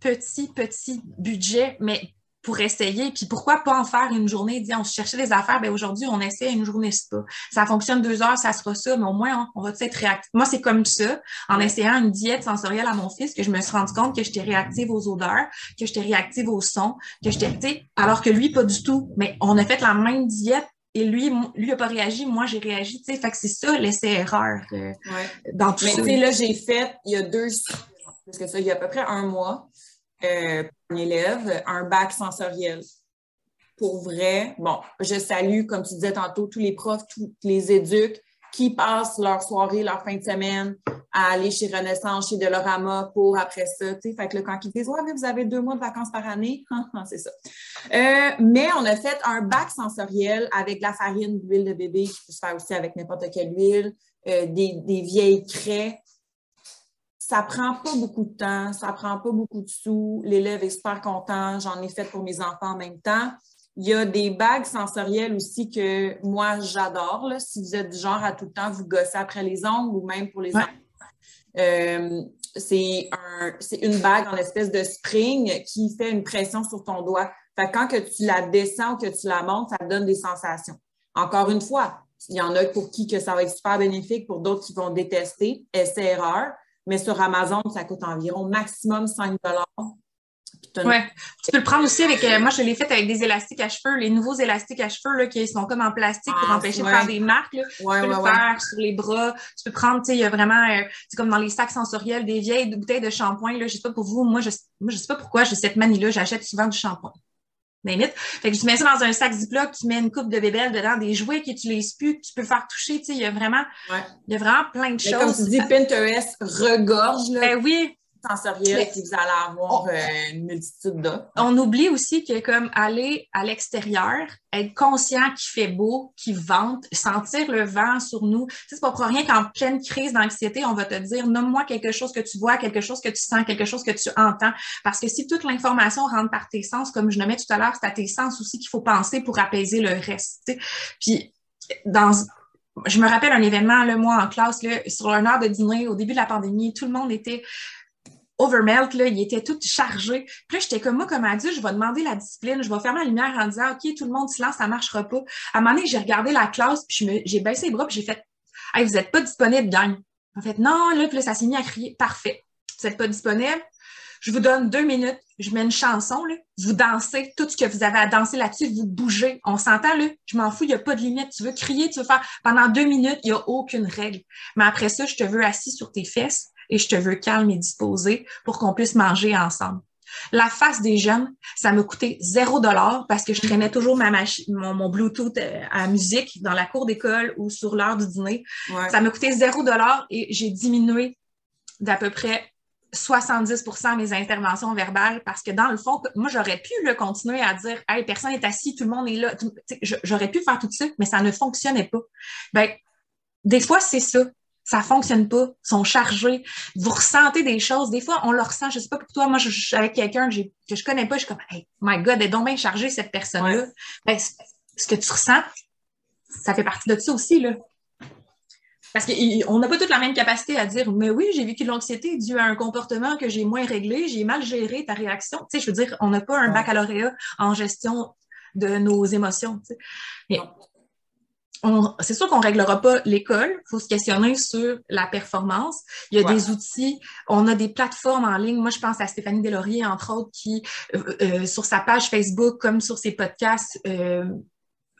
petit, petit budget, mais pour essayer. Puis pourquoi pas en faire une journée, dire on se cherchait des affaires, ben aujourd'hui, on essaie une journée pas. Ça fonctionne deux heures, ça sera ça, mais au moins, on, va être réactif? Moi, c'est comme ça, en essayant une diète sensorielle à mon fils, que je me suis rendu compte que j'étais réactive aux odeurs, que j'étais réactive au son, que j'étais, alors que lui, pas du tout. Mais on a fait la même diète et lui, lui n'a pas réagi, moi j'ai réagi. Fait que c'est ça l'essai-erreur euh, dans tout Mais là, j'ai fait, il y a deux, parce que ça, il y a à peu près un mois, euh, un élève, un bac sensoriel. Pour vrai, bon, je salue, comme tu disais tantôt, tous les profs, tous les éduques qui passent leur soirée, leur fin de semaine à aller chez Renaissance, chez Delorama pour après ça. Fait que là, quand ils disent Ouais, mais vous avez deux mois de vacances par année, *laughs* c'est ça. Euh, mais on a fait un bac sensoriel avec la farine, de l'huile de bébé, qui peut se faire aussi avec n'importe quelle huile, euh, des, des, vieilles craies. Ça prend pas beaucoup de temps, ça prend pas beaucoup de sous. L'élève est super content. J'en ai fait pour mes enfants en même temps. Il y a des bagues sensorielles aussi que moi, j'adore. Si vous êtes du genre à tout le temps vous gosser après les ongles ou même pour les enfants. Euh, c'est un, une bague en espèce de spring qui fait une pression sur ton doigt. Fait quand que tu la descends ou que tu la montes, ça te donne des sensations. Encore une fois, il y en a pour qui que ça va être super bénéfique, pour d'autres qui vont détester, essai-erreur. Mais sur Amazon, ça coûte environ maximum 5 Ouais. Tu peux le prendre aussi avec. Euh, moi, je l'ai fait avec des élastiques à cheveux, les nouveaux élastiques à cheveux là, qui sont comme en plastique pour ah, empêcher de faire des marques. Là. tu peux le faire sur les bras. Tu peux prendre, tu sais, il y a vraiment, euh, c'est comme dans les sacs sensoriels, des vieilles bouteilles de shampoing. Là, je sais pas pour vous, moi, je, moi, je sais pas pourquoi j'ai cette manie-là. J'achète souvent du shampoing. Limite. Fait que tu mets ça dans un sac Ziploc, tu mets une coupe de bébelles dedans, des jouets que tu les plus, que tu peux faire toucher. Tu sais, il y a vraiment, il y a vraiment plein de choses. Comme tu dis, Pinterest regorge. Là. Ben oui sensoriel, puis vous allez avoir euh, une multitude d'offres. On oublie aussi que comme aller à l'extérieur, être conscient qu'il fait beau, qu'il vente, sentir le vent sur nous. C'est pas pour rien qu'en pleine crise d'anxiété, on va te dire nomme-moi quelque chose que tu vois, quelque chose que tu sens, quelque chose que tu entends. Parce que si toute l'information rentre par tes sens, comme je mets tout à l'heure, c'est à tes sens aussi qu'il faut penser pour apaiser le reste. Puis dans je me rappelle un événement, le mois en classe, là, sur une heure de dîner, au début de la pandémie, tout le monde était overmelt, là, il était tout chargé. Puis j'étais comme moi, comme adulte, je vais demander la discipline, je vais fermer la lumière en disant, OK, tout le monde silence, ça marchera pas. À un moment donné, j'ai regardé la classe, puis j'ai baissé les bras, puis j'ai fait, Hey, vous êtes pas disponible, gang. En fait, non, là, puis là, ça s'est mis à crier, parfait. Vous êtes pas disponible. Je vous donne deux minutes, je mets une chanson, là. Vous dansez, tout ce que vous avez à danser là-dessus, vous bougez. On s'entend, là. Je m'en fous, il n'y a pas de limite. Tu veux crier, tu veux faire. Pendant deux minutes, il n'y a aucune règle. Mais après ça, je te veux assis sur tes fesses et je te veux calme et disposé pour qu'on puisse manger ensemble. La face des jeunes, ça m'a coûté zéro dollar parce que je traînais toujours ma mon, mon, Bluetooth euh, à musique dans la cour d'école ou sur l'heure du dîner. Ça m'a coûté zéro dollar et j'ai diminué d'à peu près 70% mes interventions verbales parce que dans le fond, moi, j'aurais pu le continuer à dire Hey, personne n'est assis, tout le monde est là. J'aurais pu faire tout ça, mais ça ne fonctionnait pas. Ben, des fois, c'est ça ça fonctionne pas, sont chargés. Vous ressentez des choses. Des fois, on le ressent. Je sais pas pour toi, moi, je, suis avec quelqu'un que, que je connais pas, je suis comme, hey, my God, elle est donc bien chargée, cette personne-là. Ben, ce que tu ressens, ça fait partie de ça aussi, là. Parce qu'on n'a pas toute la même capacité à dire, mais oui, j'ai vécu de l'anxiété dû à un comportement que j'ai moins réglé, j'ai mal géré ta réaction. Tu sais, je veux dire, on n'a pas un baccalauréat en gestion de nos émotions. Tu sais c'est sûr qu'on ne réglera pas l'école. Il faut se questionner sur la performance. Il y a des outils. On a des plateformes en ligne. Moi, je pense à Stéphanie Delaurier, entre autres, qui, euh, euh, sur sa page Facebook, comme sur ses podcasts, euh,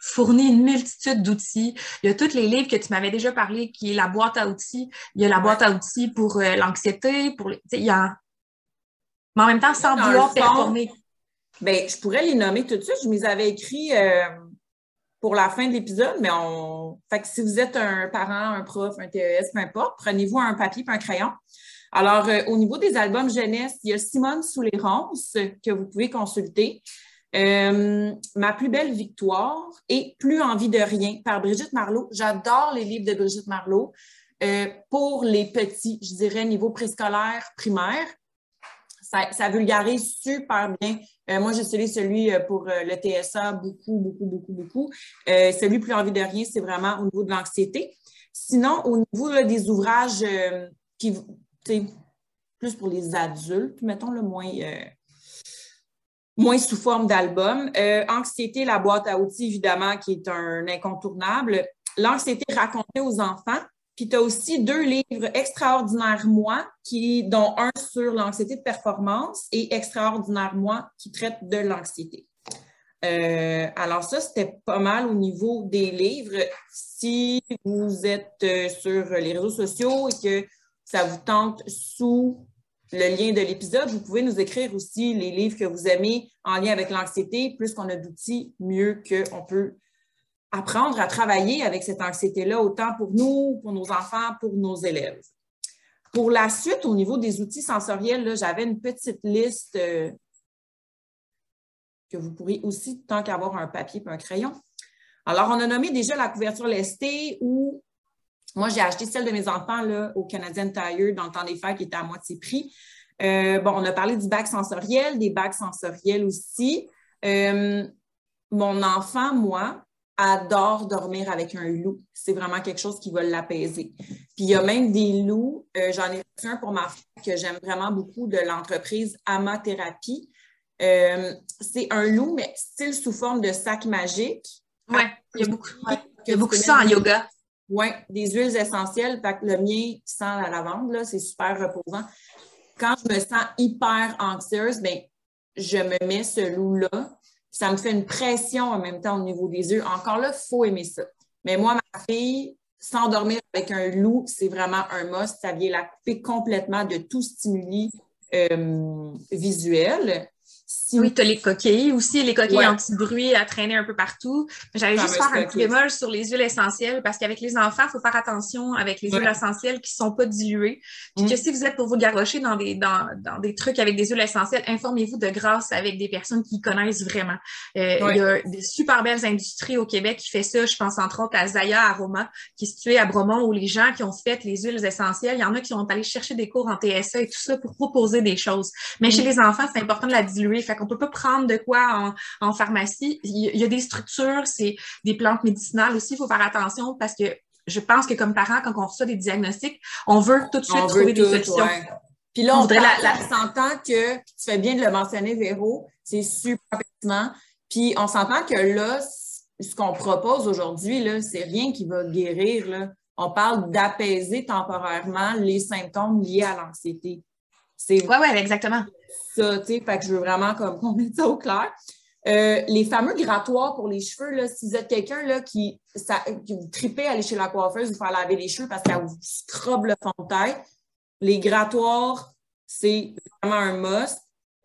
fournit une multitude d'outils. Il y a tous les livres que tu m'avais déjà parlé, qui est la boîte à outils. Il y a la boîte à outils pour l'anxiété, pour il y a... Mais en même temps, sans vouloir performer. Ben, je pourrais les nommer tout de suite. Je les avais écrits pour la fin de l'épisode, mais on. Fait que si vous êtes un parent, un prof, un TES, peu importe, prenez-vous un papier et un crayon. Alors, euh, au niveau des albums jeunesse, il y a Simone sous les ronces que vous pouvez consulter. Euh, Ma plus belle victoire et Plus envie de rien par Brigitte Marlot. J'adore les livres de Brigitte Marlot. Euh, pour les petits, je dirais niveau préscolaire, primaire, ça, ça vulgarise super bien euh, moi, j'ai celui, celui euh, pour euh, le TSA, beaucoup, beaucoup, beaucoup, beaucoup. celui plus envie de rien, c'est vraiment au niveau de l'anxiété. Sinon, au niveau des ouvrages qui, plus pour les adultes, mettons le moins, moins sous forme d'album. anxiété, la boîte à outils, évidemment, qui est un incontournable. L'anxiété racontée aux enfants, puis tu as aussi deux livres Extraordinaire Moi, qui, dont un sur l'anxiété de performance et Extraordinaire Moi, qui traite de l'anxiété. Euh, alors ça, c'était pas mal au niveau des livres. Si vous êtes euh, sur les réseaux sociaux et que ça vous tente sous le lien de l'épisode, vous pouvez nous écrire aussi les livres que vous aimez en lien avec l'anxiété. Plus qu'on a d'outils, mieux qu'on peut apprendre à travailler avec cette anxiété-là, autant pour nous, pour nos enfants, pour nos élèves. Pour la suite, au niveau des outils sensoriels, j'avais une petite liste euh, que vous pourriez aussi, tant qu'avoir un papier et un crayon. Alors, on a nommé déjà la couverture lestée ou moi, j'ai acheté celle de mes enfants là, au Canadian Tire dans le temps des fêtes qui était à moitié prix. Euh, bon, on a parlé du bac sensoriel, des bacs sensoriels aussi. Euh, mon enfant, moi, adore dormir avec un loup. C'est vraiment quelque chose qui va l'apaiser. Puis il y a même des loups, euh, j'en ai un pour ma fille que j'aime vraiment beaucoup de l'entreprise Amathérapie. Euh, c'est un loup, mais style sous forme de sac magique. Oui, il y a beaucoup. Il y a beaucoup ça en yoga. Oui, des huiles essentielles. Fait que le mien sent la lavande, là, c'est super reposant. Quand je me sens hyper anxieuse, ben, je me mets ce loup-là. Ça me fait une pression en même temps au niveau des yeux. Encore là, il faut aimer ça. Mais moi, ma fille, s'endormir avec un loup, c'est vraiment un must. Ça vient la couper complètement de tout stimuli euh, visuel. Oui, tu as les coquilles aussi, les coquilles anti-bruit à traîner un peu partout. J'allais juste faire un petit bémol sur les huiles essentielles parce qu'avec les enfants, il faut faire attention avec les huiles essentielles qui ne sont pas diluées. Puis que mm. si vous êtes pour vous garrocher dans des, dans, dans des trucs avec des huiles essentielles, informez-vous de grâce avec des personnes qui connaissent vraiment. Euh, il y a des super belles industries au Québec qui font ça. Je pense entre autres à Zaya Aroma, qui est située à Bromont, où les gens qui ont fait les huiles essentielles, il y en a qui sont allés chercher des cours en TSA et tout ça pour proposer des choses. Mais chez mm. les enfants, c'est important de la diluer. Fait qu'on peut pas prendre de quoi en, pharmacie. Il y, a des structures, c'est des plantes médicinales aussi. Il faut faire attention parce que je pense que comme parent, quand on reçoit des diagnostics, on veut tout de suite trouver des solutions. Puis là, on, voudrait la, s'entend que, tu fais bien de le mentionner, Véro, c'est super pertinent. Puis on s'entend que là, ce qu'on propose aujourd'hui, là, c'est rien qui va guérir. Là. On parle d'apaiser temporairement les symptômes liés à l'anxiété. Oui, oui, exactement ça, tu sais, fait que je veux vraiment comme qu'on mette ça au clair. Euh, les fameux grattoirs pour les cheveux, là, si vous êtes quelqu'un là, qui, ça, qui vous tripez à aller chez la coiffeuse, vous faire laver les cheveux parce qu'elle vous scrube le fond de tête, les grattoirs, c'est vraiment un must.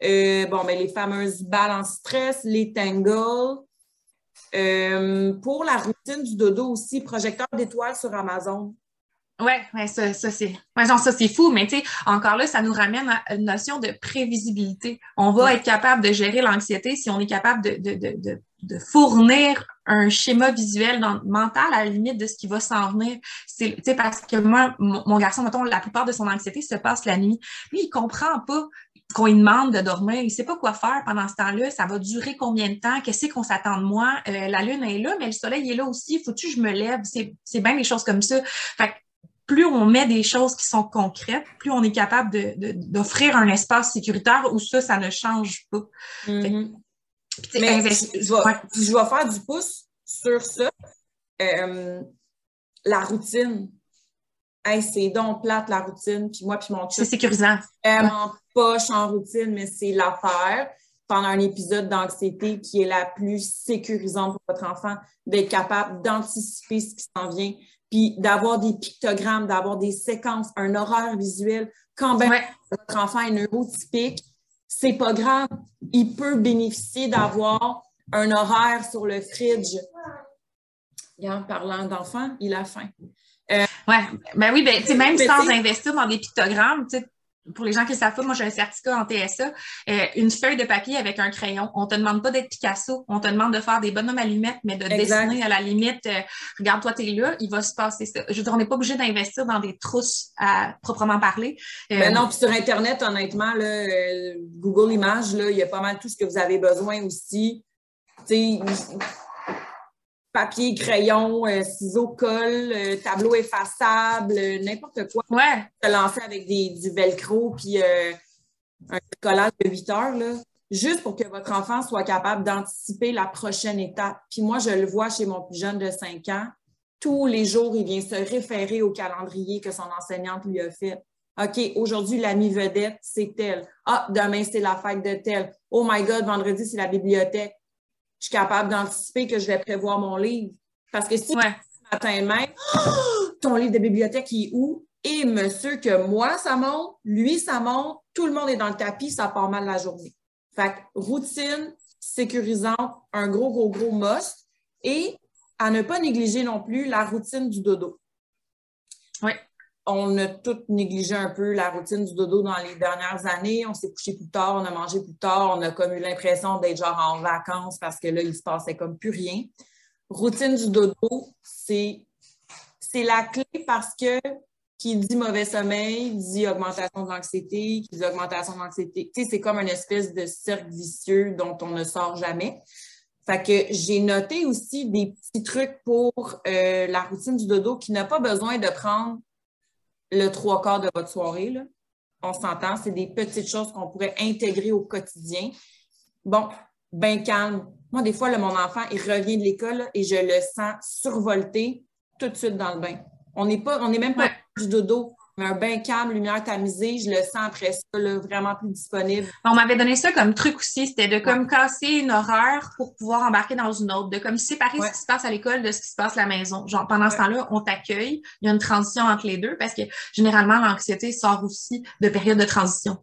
Euh, bon, mais ben, les fameuses balances stress, les tangles. Euh, pour la routine du dodo aussi, projecteur d'étoiles sur Amazon. Oui, ouais, ça, ça c'est. Ouais, genre, ça, c'est fou, mais tu sais, encore là, ça nous ramène à une notion de prévisibilité. On va être capable de gérer l'anxiété si on est capable de, de, de, de, fournir un schéma visuel dans, mental à la limite de ce qui va s'en venir. C'est, parce que moi, mon, garçon, mettons, la plupart de son anxiété se passe la nuit. Lui, il comprend pas qu'on lui demande de dormir, il sait pas quoi faire pendant ce temps-là, ça va durer combien de temps, qu'est-ce qu'on s'attend de moi, euh, la lune est là, mais le soleil est là aussi, faut-tu que je me lève, c'est, c'est bien des choses comme ça. Fait plus on met des choses qui sont concrètes, plus on est capable d'offrir un espace sécuritaire où ça, ça ne change pas. Mm-hmm. Mais je, vais, faire du pouce sur ça. Euh, la routine. c'est donc plate la routine. Puis moi, puis mon C'est sécurisant. Vraiment poche en routine, mais c'est l'affaire pendant un épisode d'anxiété qui est la plus sécurisante pour votre enfant, d'être capable d'anticiper ce qui s'en vient, puis d'avoir des pictogrammes, d'avoir des séquences, un horaire visuel. Quand ben votre enfant est neurotypique, c'est pas grave. Il peut bénéficier d'avoir un horaire sur le fridge. En parlant d'enfant, il a faim. Euh, oui, ben oui, ben, même sans investir dans des pictogrammes, pour les gens qui ne savent pas, moi j'ai un certificat en TSA, euh, une feuille de papier avec un crayon. On ne te demande pas d'être Picasso, on te demande de faire des bonhommes allumettes, mais de dessiner à la limite, euh, regarde, toi, tu es là, il va se passer ça. Je veux dire, on n'est pas obligé d'investir dans des trousses à proprement parler. Euh, ben non, puis sur Internet, honnêtement, là, Google Images, il y a pas mal tout ce que vous avez besoin aussi. sais papier, crayon, euh, ciseaux, colle, euh, tableau effaçable, euh, n'importe quoi. Ouais. Se lancer avec des, du velcro puis un collage de 8 heures, là, juste pour que votre enfant soit capable d'anticiper la prochaine étape. Puis moi, je le vois chez mon plus jeune de 5 ans. Tous les jours, il vient se référer au calendrier que son enseignante lui a fait. OK, aujourd'hui, l'ami vedette, c'est tel. Ah, demain, c'est la fête de tel. Oh my God, vendredi, c'est la bibliothèque je suis capable d'anticiper que je vais prévoir mon livre. Parce que si ouais. matin même, *gasps* ton livre de bibliothèque est où? Et monsieur, que moi, ça monte, lui, ça monte, tout le monde est dans le tapis, ça part mal la journée. Fait que routine sécurisante, un gros, gros, gros must. Et à ne pas négliger non plus la routine du dodo. Oui on a tout négligé un peu la routine du dodo dans les dernières années. On s'est couché plus tard, on a mangé plus tard, on a comme eu l'impression d'être genre en vacances parce que là, il se passait comme plus rien. Routine du dodo, c'est, la clé parce que qui dit mauvais sommeil dit augmentation de l'anxiété, qui dit augmentation de l'anxiété. Tu sais, c'est comme une espèce de cercle vicieux dont on ne sort jamais. Fait que j'ai noté aussi des petits trucs pour euh, la routine du dodo qui n'a pas besoin de prendre le trois quarts de votre soirée. Là. On s'entend, c'est des petites choses qu'on pourrait intégrer au quotidien. Bon, bien calme, Moi, des fois, mon enfant, il revient de l'école et je le sens survolté tout de suite dans le bain. On n'est pas, on n'est même pas du dodo mais un bain calme, lumière tamisée, je le sens après ça, vraiment plus disponible. On m'avait donné ça comme truc aussi, c'était de comme casser une horreur pour pouvoir embarquer dans une autre, de comme séparer ce qui se passe à l'école de ce qui se passe à la maison. Genre, pendant ce temps-là, on t'accueille, il y a une transition entre les deux parce que généralement, l'anxiété sort aussi de périodes de transition.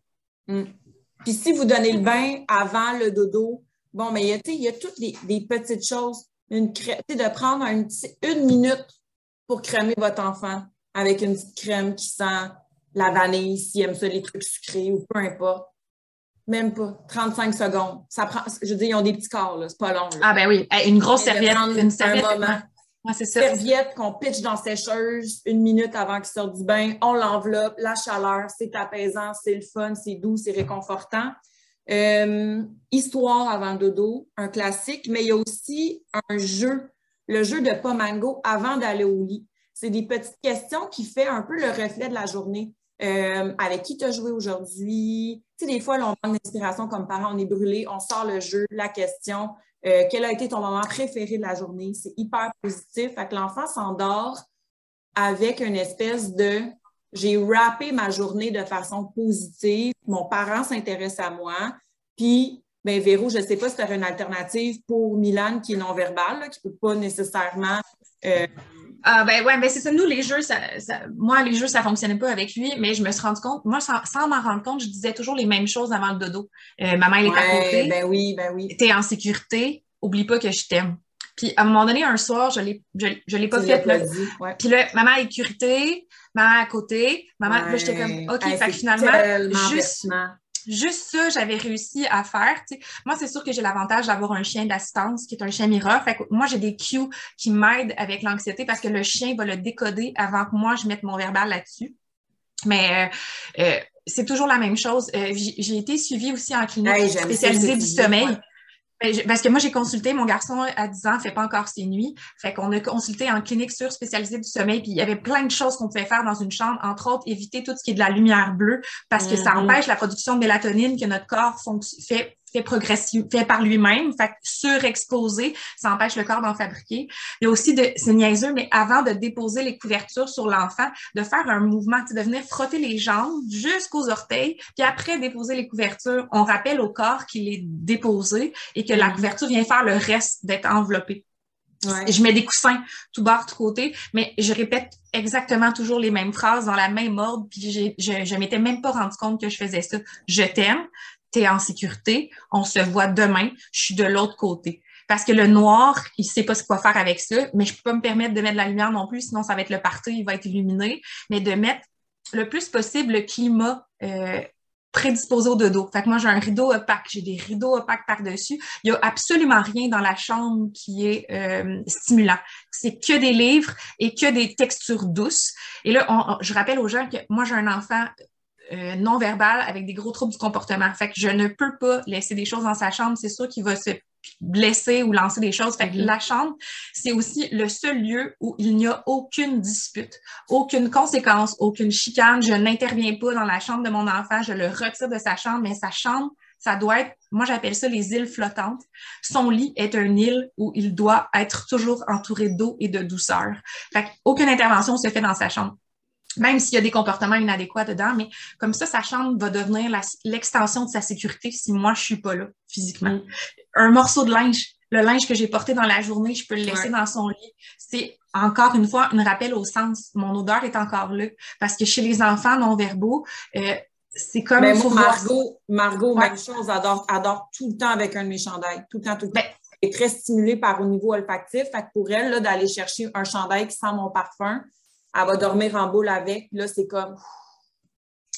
Mm. Puis si vous donnez le bain avant le dodo, bon, mais il y a, toutes les, petites choses. Une de prendre une minute pour crémer votre enfant avec une petite crème qui sent la vanille, s'il aime ça, les trucs sucrés ou peu importe. Même pas. 35 secondes. Ça prend, je veux dire, ils ont des petits corps. C'est pas long. Ah, ben oui. Une grosse serviette. Une serviette. Un moment. c'est ça. Serviette qu'on pitch dans sécheuse une minute avant qu'il sorte du bain. On l'enveloppe. La chaleur, c'est apaisant, c'est le fun, c'est doux, c'est réconfortant. Euh, histoire avant le dodo, un classique, mais il y a aussi un jeu, le jeu de pas mango avant d'aller au lit. C'est des petites questions qui font un peu le reflet de la journée. Euh, avec qui tu as joué aujourd'hui? Tu sais, des fois, on manque d'inspiration comme parent, on est brûlé, on sort le jeu, la question. Euh, quel a été ton moment préféré de la journée? C'est hyper positif. Fait que l'enfant s'endort avec une espèce de j'ai rappé ma journée de façon positive, mon parent s'intéresse à moi, puis ben Véro, je ne sais pas si tu as une alternative pour Milan qui est non-verbal, qui ne peut pas nécessairement euh, ah ben ouais, ben c'est ça. Nous, les jeux, ça, moi, les jeux, ça fonctionnait pas avec lui, mais je me suis rendu compte, moi, sans, m'en rendre compte, je disais toujours les mêmes choses avant le dodo. Euh, maman, elle est à côté. Ben oui, ben oui. T'es en sécurité, oublie pas que je t'aime. Puis à un moment donné, un soir, je l'ai, je, l'ai pas fait. Là. Puis là, maman est sécurité, maman à côté, maman, là, j'étais comme, OK, fait que finalement, juste, juste ça, j'avais réussi à faire. Moi, c'est sûr que j'ai l'avantage d'avoir un chien d'assistance qui est un chien mirror. Fait que moi, j'ai des cues qui m'aident avec l'anxiété parce que le chien va le décoder avant que moi, je mette mon verbal là-dessus. Mais euh, euh, c'est toujours la même chose. Euh, j'ai été suivie aussi en clinique spécialisée du sommeil. Parce que moi, j'ai consulté, mon garçon à 10 ans fait pas encore ses nuits. Fait qu'on a consulté en clinique sur spécialisée du sommeil, puis il y avait plein de choses qu'on pouvait faire dans une chambre, entre autres, éviter tout ce qui est de la lumière bleue, parce que ça mm-hmm. empêche la production de mélatonine que notre corps fait fait progressif, fait par lui-même, fait surexposé, ça empêche le corps d'en fabriquer. Il y a aussi de, c'est niaiseux, mais avant de déposer les couvertures sur l'enfant, de faire un mouvement, de venir frotter les jambes jusqu'aux orteils, puis après déposer les couvertures, on rappelle au corps qu'il est déposé et que la mm. couverture vient faire le reste d'être enveloppée. Je mets des coussins tout bas, tout côté, mais je répète exactement toujours les mêmes phrases dans la même ordre, puis je, je m'étais même pas rendu compte que je faisais ça. Je t'aime, tu es en sécurité, on se voit demain, je suis de l'autre côté. Parce que le noir, il sait pas ce qu'il va faire avec ça, mais je peux pas me permettre de mettre de la lumière non plus, sinon ça va être le partout, il va être illuminé. Mais de mettre le plus possible le climat euh, prédisposé au dodo. Fait que moi, j'ai un rideau opaque, j'ai des rideaux opaques par-dessus. Il y a absolument rien dans la chambre qui est euh, stimulant. C'est que des livres et que des textures douces. Et là, je rappelle aux gens que moi, j'ai un enfant euh, non verbal avec des gros troubles du comportement. Fait que je ne peux pas laisser des choses dans sa chambre. C'est sûr qu'il va se blesser ou lancer des choses. Fait que mm-hmm. la chambre, c'est aussi le seul lieu où il n'y a aucune dispute, aucune conséquence, aucune chicane. Je n'interviens pas dans la chambre de mon enfant. Je le retire de sa chambre, mais sa chambre, ça doit être, moi j'appelle ça les îles flottantes. Son lit est une île où il doit être toujours entouré d'eau et de douceur. Fait aucune intervention se fait dans sa chambre même s'il y a des comportements inadéquats dedans, mais comme ça, sa chambre va devenir l'extension de sa sécurité si moi, je suis pas là physiquement. Mm. Un morceau de linge, le linge que j'ai porté dans la journée, je peux le laisser dans son lit. C'est encore une fois un rappel au sens. Mon odeur est encore là. Parce que chez les enfants non-verbaux, euh, c'est comme... Ben, Margot, Margot même chose, adore, adore tout le temps avec un de mes chandails. Tout le temps, tout le temps. Ben, elle est très stimulée par au niveau olfactif. Fait que pour elle, d'aller chercher un chandail qui sent mon parfum, elle va dormir en boule avec. Là, c'est comme.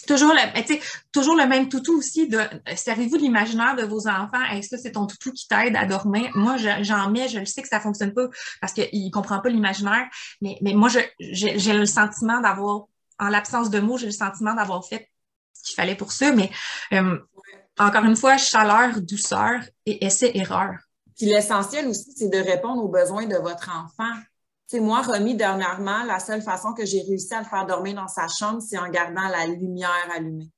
Toujours le, toujours le même toutou aussi. De, servez-vous de l'imaginaire de vos enfants. et ça, c'est ton toutou qui t'aide à dormir. Moi, j'en mets, je le sais que ça fonctionne pas parce qu'il comprend pas l'imaginaire. Mais, mais moi, j'ai le sentiment d'avoir, en l'absence de mots, j'ai le sentiment d'avoir fait ce qu'il fallait pour ça. Mais euh, encore une fois, chaleur, douceur et essai-erreur. Puis l'essentiel aussi, c'est de répondre aux besoins de votre enfant. C'est moi, remis dernièrement, la seule façon que j'ai réussi à le faire dormir dans sa chambre, c'est en gardant la lumière allumée.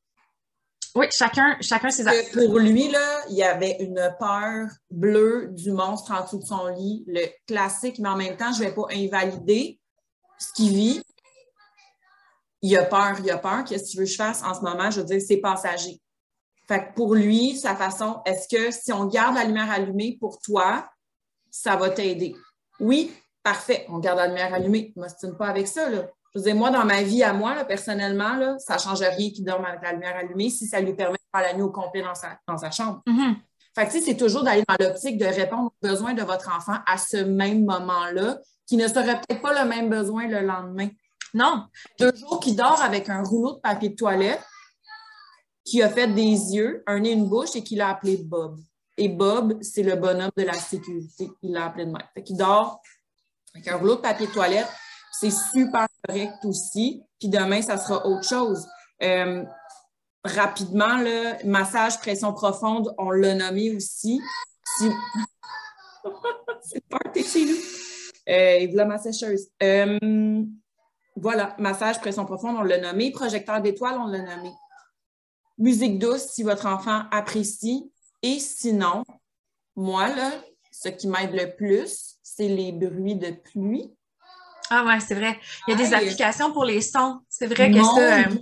Oui, chacun, chacun ses Pour lui, là, il y avait une peur bleue du monstre en dessous de son lit, le classique, mais en même temps, je ne vais pas invalider ce qu'il vit. Il a peur, il a peur. Qu'est-ce que tu veux que je fasse en ce moment? Je veux dire, c'est passager. Fait que pour lui, sa façon, est-ce que si on garde la lumière allumée pour toi, ça va t'aider? Oui, parfait, on garde la lumière allumée. Je ne pas avec ça. Là. Je veux dire, moi, dans ma vie à moi, là, personnellement, là, ça ne change rien qu'il dorme avec la lumière allumée si ça lui permet de faire la nuit au complet dans sa, dans sa chambre. Mm-hmm. Fait que, c'est toujours d'aller dans l'optique de répondre aux besoins de votre enfant à ce même moment-là, qui ne serait peut-être pas le même besoin le lendemain. Non. Deux jours qui dort avec un rouleau de papier de toilette, qui a fait des yeux, un nez, une bouche et qui l'a appelé Bob. Et Bob, c'est le bonhomme de la sécurité. Il l'a appelé de même. Fait qu'il dort avec un rouleau de papier toilette. C'est super correct aussi. Puis demain, ça sera autre chose. Euh, rapidement, le massage pression profonde, on l'a nommé aussi. *laughs* c'est parti chez nous. Euh, la massageuse. Euh, voilà, massage pression profonde, on l'a nommé. Projecteur d'étoiles, on l'a nommé. Musique douce, si votre enfant apprécie. Et sinon, moi, là, ce qui m'aide le plus, c'est les bruits de pluie. Ah ouais, c'est vrai. Il y a des applications pour les sons. C'est vrai que ça. Euh,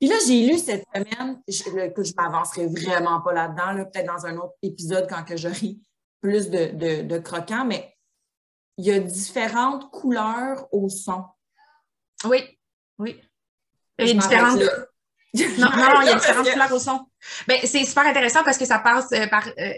Puis là, j'ai lu cette semaine, je, que je m'avancerai vraiment pas là-dedans, peut-être dans un autre épisode quand que j'aurai plus de, de, croquants, mais il y a différentes couleurs au son. Oui, oui. Il y a différentes. Non, non, il y a *laughs* différentes couleurs au son. Ben, c'est super intéressant parce que ça passe euh, par. Euh,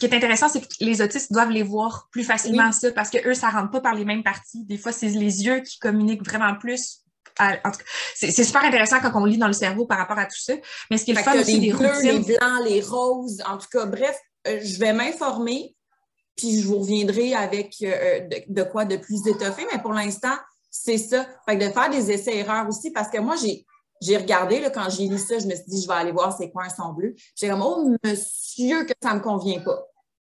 qui est intéressant, c'est que les autistes doivent les voir plus facilement, ça, parce que eux, ça rentre pas par les mêmes parties. Des fois, c'est les yeux qui communiquent vraiment plus. en tout cas, c'est super intéressant quand on lit dans le cerveau par rapport à tout ça. Mais ce qui est le fun aussi, les bleus, les blancs, les roses, en tout cas, bref, euh, je vais m'informer, puis je vous reviendrai avec de, de, quoi de plus étoffé. Mais pour l'instant, c'est ça. Fait que de faire des essais-erreurs aussi, parce que moi, j'ai j'ai regardé, là, quand j'ai lu ça, je me suis dit, je vais aller voir c'est quoi un son bleu. J'ai comme, oh, monsieur, que ça ne me convient pas.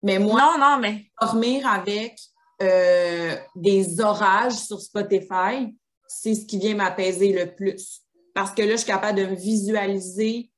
Mais moi, non, non, mais... dormir avec euh, des orages sur Spotify, c'est ce qui vient m'apaiser le plus. Parce que là, je suis capable de me visualiser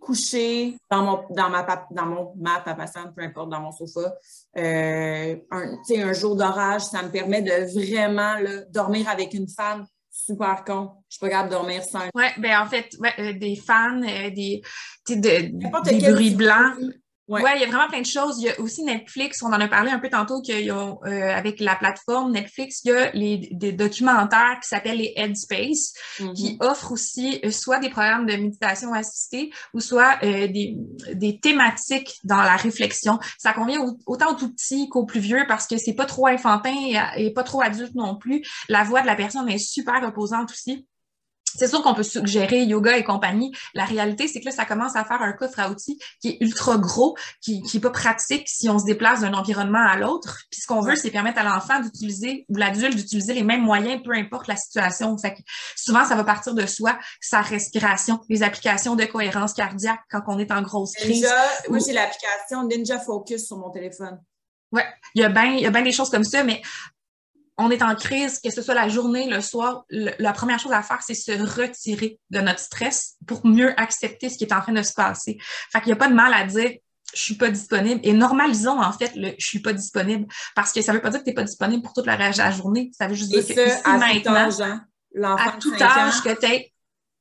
coucher dans mon dans ma dans mon ma peu importe dans mon sofa euh, un, un jour d'orage ça me permet de vraiment là, dormir avec une femme super con. Je suis pas capable de dormir sans. Oui, ben en fait, euh, des fans, euh, des, de, des bruits blancs. Oui, ouais, il y a vraiment plein de choses. Il y a aussi Netflix, on en a parlé un peu tantôt qu'il euh, avec la plateforme Netflix, il y a les, des documentaires qui s'appellent les Headspace, mm-hmm. qui offrent aussi euh, soit des programmes de méditation assistée ou soit euh, des, des, thématiques dans la réflexion. Ça convient autant aux tout petits qu'aux plus vieux parce que c'est pas trop enfantin et, et pas trop adulte non plus. La voix de la personne est super reposante aussi. C'est sûr qu'on peut suggérer yoga et compagnie. La réalité, c'est que là, ça commence à faire un coffre à outils qui est ultra gros, qui n'est pas pratique si on se déplace d'un environnement à l'autre. Puis ce qu'on veut, c'est permettre à l'enfant d'utiliser ou l'adulte d'utiliser les mêmes moyens, peu importe la situation. Fait que souvent, ça va partir de soi, sa respiration, les applications de cohérence cardiaque quand on est en grosse crise. Ninja, moi, j'ai l'application Ninja Focus sur mon téléphone. Ouais, il y a bien, il y a bien des choses comme ça, mais on est en crise, que ce soit la journée, le soir, la première chose à faire, c'est se retirer de notre stress pour mieux accepter ce qui est en train de se passer. Fait qu'il n'y a pas de mal à dire je suis pas disponible et normalisons en fait le je suis pas disponible parce que ça veut pas dire que tu n'es pas disponible pour toute la, la, journée, ça veut juste dire que à maintenant, tout âge, hein? à tout âge que tu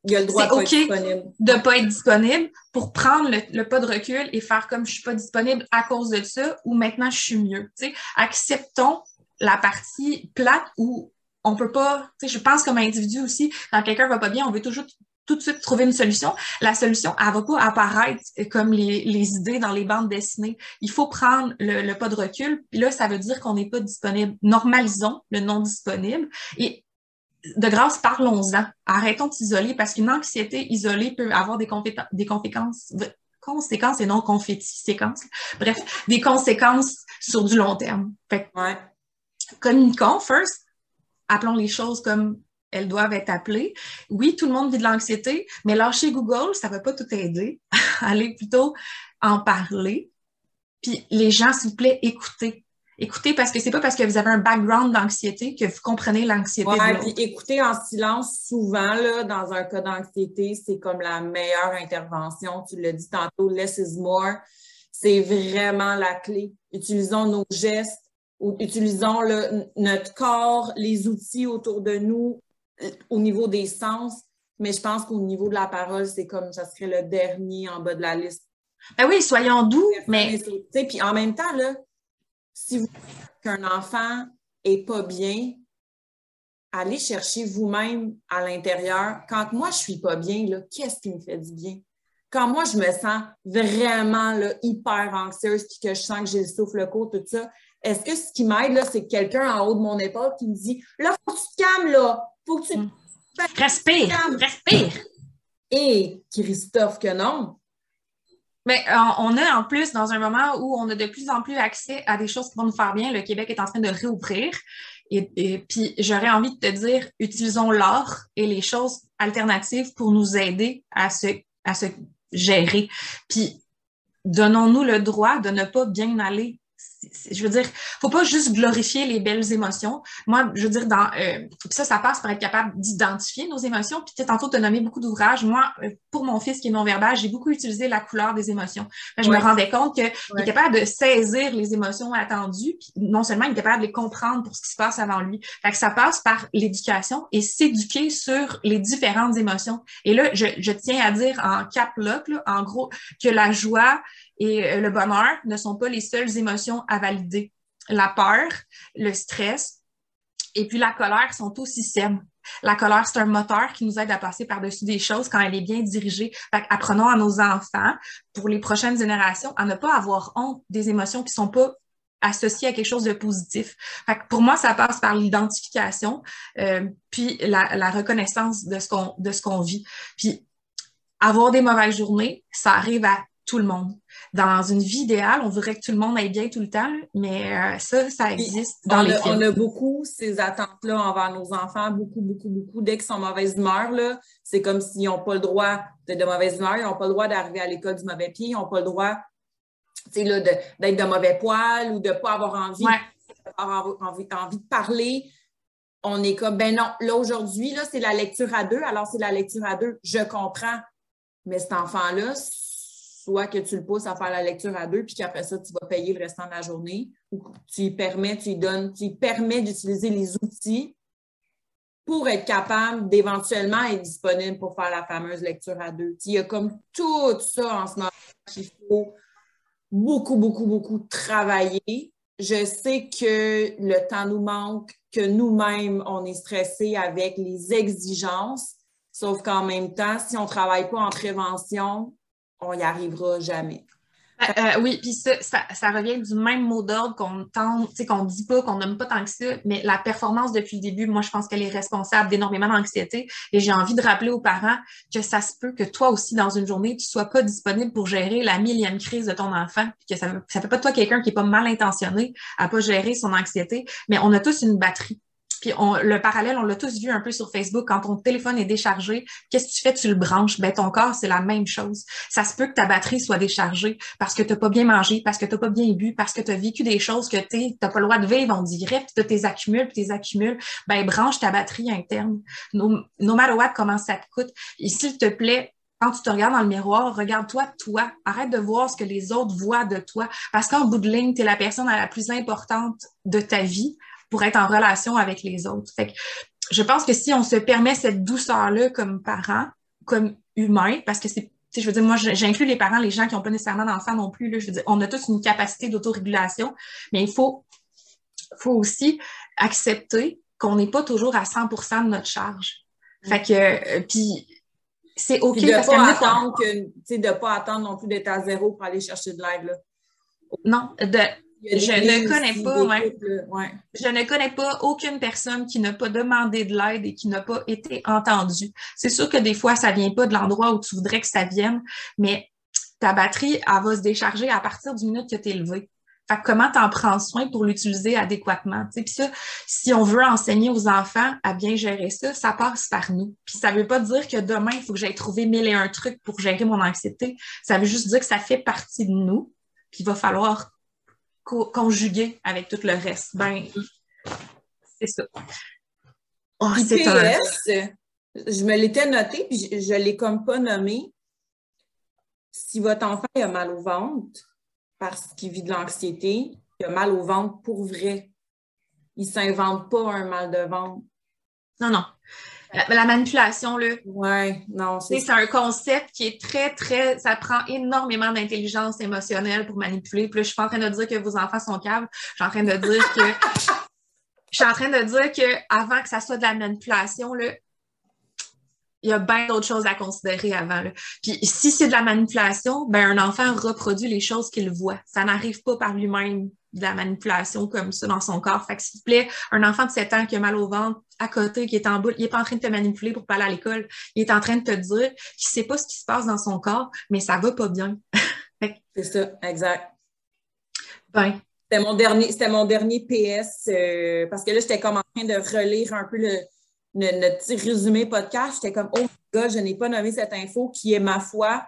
il y a le droit de pas être disponible. de pas être disponible pour prendre le, pas de recul et faire comme je suis pas disponible à cause de ça ou maintenant je suis mieux. sais acceptons la partie plate où on peut pas, tu sais, je pense comme individu aussi, quand quelqu'un va pas bien, on veut toujours tout de suite trouver une solution. La solution, elle va pas apparaître comme les, idées dans les bandes dessinées. Il faut prendre le, pas de recul. Puis là, ça veut dire qu'on n'est pas disponible. Normalisons le non disponible. Et de grâce, parlons-en. Arrêtons de s'isoler parce qu'une anxiété isolée peut avoir des, des conséquences conséquences et non confettis séquences. Bref, des conséquences sur du long terme. Fait ouais communiquons first, appelons les choses comme elles doivent être appelées. Oui, tout le monde vit de l'anxiété, mais lâcher Google, ça ne va pas tout aider. *laughs* Allez plutôt en parler. Puis les gens, s'il vous plaît, écoutez. Écoutez parce que c'est pas parce que vous avez un background d'anxiété que vous comprenez l'anxiété. Ouais, puis écouter en silence, souvent, là, dans un cas d'anxiété, c'est comme la meilleure intervention. Tu l'as dit tantôt, less is more. C'est vraiment la clé. Utilisons nos gestes, utilisons le, notre corps, les outils autour de nous euh, au niveau des sens. Mais je pense qu'au niveau de la parole, c'est comme ça serait le dernier en bas de la liste. Ben oui, soyons doux, mais. Puis en même temps, là, si vous qu'un enfant est pas bien, allez chercher vous-même à l'intérieur. Quand moi, je suis pas bien, qu'est-ce qui me fait du bien? Quand moi, je me sens vraiment là, hyper anxieuse puis que je sens que j'ai le souffle court, tout ça, est-ce que ce qui m'aide, là, c'est quelqu'un en haut de mon épaule qui me dit Là, faut que tu te calmes, là. Faut que tu. Mm. Respire, respire. Et Christophe, que non. Mais euh, on a en plus, dans un moment où on a de plus en plus accès à des choses qui vont nous faire bien, le Québec est en train de réouvrir. Et, puis, j'aurais envie de te dire, utilisons l'art et les choses alternatives pour nous aider à se, à se gérer. Puis, donnons-nous le droit de ne pas bien aller je veux dire, faut pas juste glorifier les belles émotions. Moi, je veux dire, dans euh, ça, ça passe par être capable d'identifier nos émotions. Puis tantôt, tu as nommé beaucoup d'ouvrages. Moi, euh, pour mon fils qui est non-verbal, j'ai beaucoup utilisé la couleur des émotions. je me rendais compte qu'il est capable de saisir les émotions attendues, puis non seulement il est capable de les comprendre pour ce qui se passe avant lui. Fait que ça passe par l'éducation et s'éduquer sur les différentes émotions. Et là, je, je tiens à dire en cap là, en gros, que la joie, et euh, le bonheur ne sont pas les seules émotions à valider. La peur, le stress et puis la colère sont aussi saines. La colère, c'est un moteur qui nous aide à passer par-dessus des choses quand elle est bien dirigée. apprenons à nos enfants, pour les prochaines générations, à ne pas avoir honte des émotions qui sont pas associées à quelque chose de positif. pour moi, ça passe par l'identification, euh, puis la, la, reconnaissance de ce qu'on de ce qu'on vit. Puis avoir des mauvaises journées, ça arrive à tout le monde. Dans une vie idéale, on voudrait que tout le monde aille bien tout le temps, mais euh, ça, ça existe dans on les a, On a beaucoup ces attentes-là envers nos enfants, beaucoup, beaucoup, beaucoup. Dès qu'ils sont en mauvaise humeur, c'est comme s'ils n'ont pas le droit d'être de mauvaise humeur, ils n'ont pas le droit d'arriver à l'école du mauvais pied, ils n'ont pas le droit d'être de, mauvais poil ou de ne pas avoir envie, avoir envie, envie de parler on est comme, ben non, là aujourd'hui, là, c'est la lecture à deux, alors c'est la lecture à deux. Je comprends. Mais cet enfant-là, soit que tu le pousses à faire la lecture à deux, puis qu'après ça, tu vas payer le restant de la journée, ou tu lui permets, tu donnes, tu permets d'utiliser les outils pour être capable d'éventuellement être disponible pour faire la fameuse lecture à deux. Il y a comme tout ça en ce moment qu'il faut beaucoup, beaucoup, beaucoup travailler. Je sais que le temps nous manque, que nous-mêmes, on est stressés avec les exigences, sauf qu'en même temps, si on ne travaille pas en prévention, on n'y arrivera jamais. Euh, euh, oui, puis ça, ça, revient du même mot d'ordre qu'on tente, qu'on dit pas, qu'on n'aime pas tant que ça, mais la performance depuis le début, moi, je pense qu'elle est responsable d'énormément d'anxiété. Et j'ai envie de rappeler aux parents que ça se peut que toi aussi, dans une journée, tu sois pas disponible pour gérer la millième crise de ton enfant, que ça, ça fait pas de toi quelqu'un qui est pas mal intentionné à pas gérer son anxiété, mais on a tous une batterie. Puis le parallèle, on l'a tous vu un peu sur Facebook. Quand ton téléphone est déchargé, qu'est-ce que tu fais? Tu le branches. Ben, ton corps, c'est la même chose. Ça se peut que ta batterie soit déchargée parce que tu n'as pas bien mangé, parce que tu n'as pas bien bu, parce que tu as vécu des choses que tu n'as pas le droit de vivre, on dirait, puis tu tes accumules, puis tes accumules. Ben, branche ta batterie interne. No, no matter what, comment ça te coûte. Et s'il te plaît, quand tu te regardes dans le miroir, regarde-toi toi. Arrête de voir ce que les autres voient de toi. Parce qu'en bout de ligne, tu es la personne la plus importante de ta vie pour être en relation avec les autres. Fait que je pense que si on se permet cette douceur-là comme parents, comme humains, parce que c'est je veux dire, moi, j'inclus les parents, les gens qui n'ont pas nécessairement d'enfants non plus. Là, je veux dire, on a tous une capacité d'autorégulation, mais il faut, faut aussi accepter qu'on n'est pas toujours à 100% de notre charge. Fait que, euh, puis, c'est OK. de ne pas, attendre que, de pas attendre non plus d'être à zéro pour aller chercher de l'aide. Non, de, je ne connais pas, Je ne connais pas aucune personne qui n'a pas demandé de l'aide et qui n'a pas été entendue. C'est sûr que des fois, ça vient pas de l'endroit où tu voudrais que ça vienne, mais ta batterie, elle va se décharger à partir du minute que tu es levé. Fait comment tu en prends soin pour l'utiliser adéquatement? Puis ça, si on veut enseigner aux enfants à bien gérer ça, ça passe par nous. Puis ça veut pas dire que demain, il faut que j'aille trouver mille et un trucs pour gérer mon anxiété. Ça veut juste dire que ça fait partie de nous. Puis il va falloir conjugué avec tout le reste. Ben, c'est ça. Oh, PS, je me l'étais noté, puis je ne l'ai comme pas nommé. Si votre enfant a mal au ventre parce qu'il vit de l'anxiété, il a mal au ventre pour vrai. Il ne s'invente pas un mal de ventre. Non, non. La, manipulation, là. Ouais, non, c'est. C'est un concept qui est très, très. Ça prend énormément d'intelligence émotionnelle pour manipuler. Puis là, je suis pas en train de dire que vos enfants sont caves. Je suis en train de dire que. *laughs* je suis en train de dire que avant que ça soit de la manipulation, là, il y a bien d'autres choses à considérer avant. Là. Puis si c'est de la manipulation, ben un enfant reproduit les choses qu'il voit. Ça n'arrive pas par lui-même de la manipulation comme ça dans son corps. Fait que s'il te plaît, un enfant de 7 ans qui a mal au ventre, à côté, qui est en boule, il n'est pas en train de te manipuler pour pas aller à l'école. Il est en train de te dire qu'il sait pas ce qui se passe dans son corps, mais ça va pas bien. *laughs* c'est ça, exact. Ben. C'était mon dernier, c'était mon dernier PS euh, parce que là, j'étais comme en train de relire un peu le, notre petit résumé podcast, j'étais comme, oh gars, je n'ai pas nommé cette info qui est, ma foi,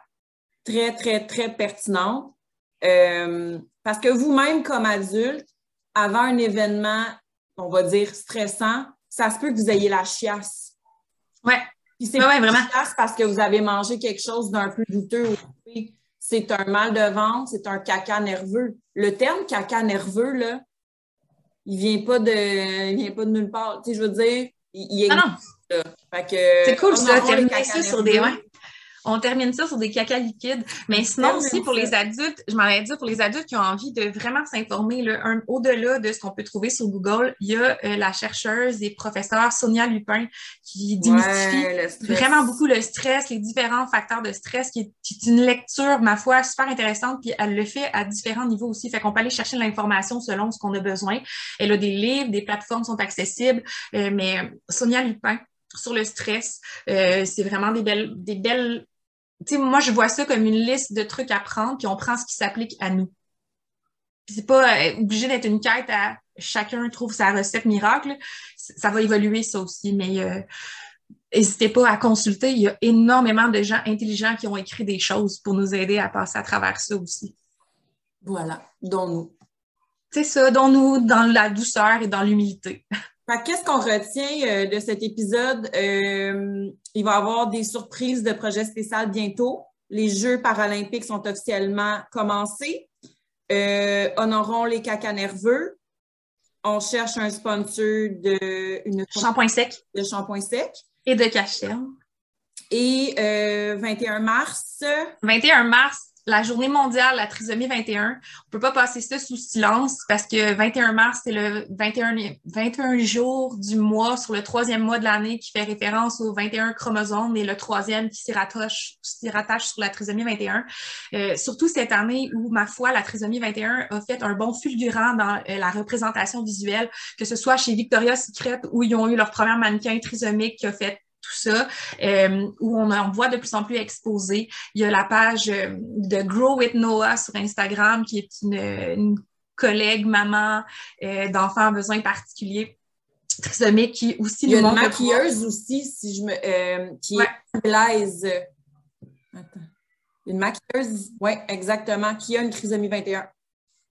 très, très, très pertinente. Euh, parce que vous-même, comme adulte, avant un événement, on va dire stressant, ça se peut que vous ayez la chiasse. Ouais. Puis c'est ouais, vraiment. chiasse parce que vous avez mangé quelque chose d'un peu douteux. C'est un mal de ventre, c'est un caca nerveux. Le terme caca nerveux, là, il vient pas de, il vient pas de nulle part. Tu sais, je veux dire, il, ah non. C'est cool ça, terminer ça sur des. Ouais. On termine ça sur des caca liquides. Mais sinon aussi pour les adultes, je m'en ai dit pour les adultes qui ont envie de vraiment s'informer, au-delà de ce qu'on peut trouver sur Google, il y a euh, la chercheuse et professeure Sonia Lupin qui démystifie vraiment beaucoup le stress, les différents facteurs de stress, qui est, une lecture, ma foi, super intéressante, puis elle le fait à différents niveaux aussi. Fait qu'on peut aller chercher l'information selon ce qu'on a besoin. Elle a des livres, des plateformes sont accessibles, euh, mais Sonia Lupin, sur le stress. Euh, c'est vraiment des belles, des belles sais, moi, je vois ça comme une liste de trucs à prendre, puis on prend ce qui s'applique à nous. Puis c'est pas euh, obligé d'être une quête à chacun trouve sa recette miracle. Ça va évoluer, ça aussi, mais euh, n'hésitez pas à consulter. Il y a énormément de gens intelligents qui ont écrit des choses pour nous aider à passer à travers ça aussi. Voilà, dont nous. C'est ça, dont nous, dans la douceur et dans l'humilité. *laughs* Qu'est-ce qu'on retient euh, de cet épisode? Euh, il va y avoir des surprises de projets spéciaux bientôt. Les Jeux paralympiques sont officiellement commencés. Euh, honorons les caca nerveux. On cherche un sponsor de une shampoing sec. De shampoing sec. Et de cachet. Et 21 mars. 21 mars, la journée mondiale la trisomie 21. On peut pas passer ça sous silence parce que 21 mars, c'est le 21, 21 jours du mois sur le troisième mois de l'année qui fait référence aux 21 chromosomes et le troisième qui s'y rattache, rattache sur la trisomie 21. Euh, surtout cette année où, ma foi, la trisomie 21 a fait un bon fulgurant dans euh, la représentation visuelle, que ce soit chez Victoria's Secret où ils ont eu leur premier mannequin trisomique qui a fait tout ça, euh, où on en voit de plus en plus exposé. Il y a la page euh, de Grow with Noah sur Instagram, qui est une, collègue, maman euh, d'enfants à besoins particuliers trisomiques qui aussi Il y a une maquilleuse aussi, si je me, qui est Blaise. Attends. Une maquilleuse, oui, exactement, qui a une trisomie 21.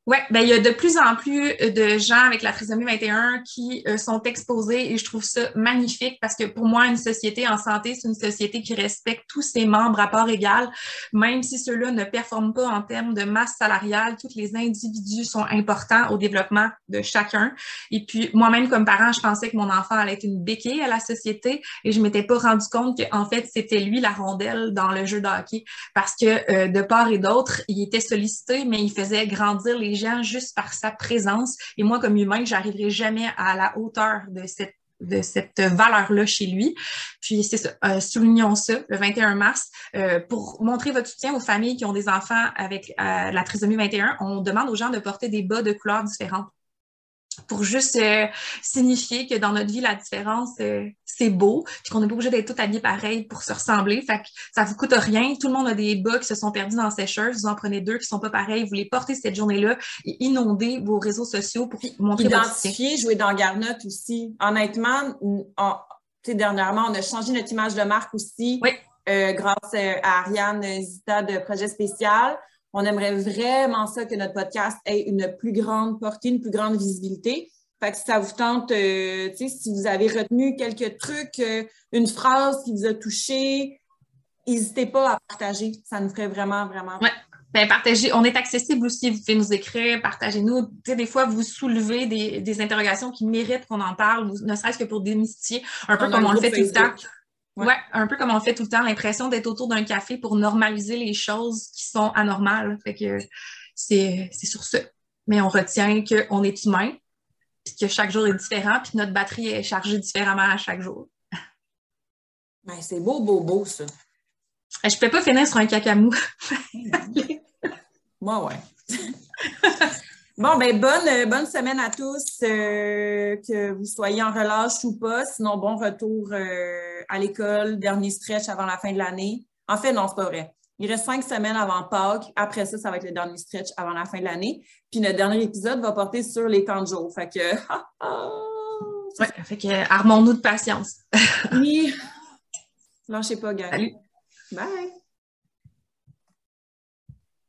Oui, ben il y a de plus en plus de gens avec la trisomie 21 qui euh, sont exposés et je trouve ça magnifique parce que pour moi, une société en santé, c'est une société qui respecte tous ses membres à part égale, même si ceux-là ne performent pas en termes de masse salariale. Tous les individus sont importants au développement de chacun. Et puis, moi-même, comme parent, je pensais que mon enfant allait être une béquille à la société et je m'étais pas rendu compte qu'en fait, c'était lui la rondelle dans le jeu de hockey parce que euh, de part et d'autre, il était sollicité, mais il faisait grandir les gens juste par sa présence. Et moi, comme humain, j'arriverai jamais à la hauteur de cette de cette valeur-là chez lui. Puis c'est ça, euh, soulignons ça le 21 mars. Euh, pour montrer votre soutien aux familles qui ont des enfants avec euh, la trisomie 21, on demande aux gens de porter des bas de couleurs différentes pour juste euh, signifier que dans notre vie, la différence, euh, c'est beau, puis qu'on n'est pas obligé d'être tout habillé pareil pour se ressembler. Fait que ça vous coûte rien. Tout le monde a des bas qui se sont perdus dans sécheuse. Vous en prenez deux qui sont pas pareils. Vous les portez cette journée-là et inondez vos réseaux sociaux pour montrer Identifier, jouer dans Garnotte aussi. Honnêtement, on, dernièrement, on a changé notre image de marque aussi. Oui. Euh, grâce à Ariane Zita de Projet Spécial On aimerait vraiment ça que notre podcast ait une plus grande portée, une plus grande visibilité. Fait que si ça vous tente, euh, si vous avez retenu quelques trucs, euh, une phrase qui vous a touché, n'hésitez pas à partager. Ça nous ferait vraiment, vraiment. Ouais. Ben, partagez. On est accessible aussi. Vous pouvez nous écrire, partagez-nous. des fois, vous soulevez des, interrogations qui méritent qu'on en parle, ne serait-ce que pour démystifier, un peu comme on le fait tout le temps. Ouais. un peu comme on fait tout le temps, l'impression d'être autour d'un café pour normaliser les choses qui sont anormales. Fait que c'est sur ce. Mais on retient qu'on est humain, puis que chaque jour est différent, puis notre batterie est chargée différemment à chaque jour. *laughs* Ben, c'est beau, beau, beau, ça. Je ne peux pas finir sur un cacamou. Moi, *laughs* ouais. *laughs* bon, ben bonne, euh, bonne semaine à tous, euh, que vous soyez en relâche ou pas. Sinon, bon retour euh, à l'école, dernier stretch avant la fin de l'année. En fait, non, c'est pas vrai. Il reste cinq semaines avant Pâques. Après ça, ça va être le dernier stretch avant la fin de l'année. Puis notre dernier épisode va porter sur les camps de jour. Fait que. *laughs* ouais, fait que armons-nous de patience. oui. *laughs* Lâchez pas, gars. Salut. Bye.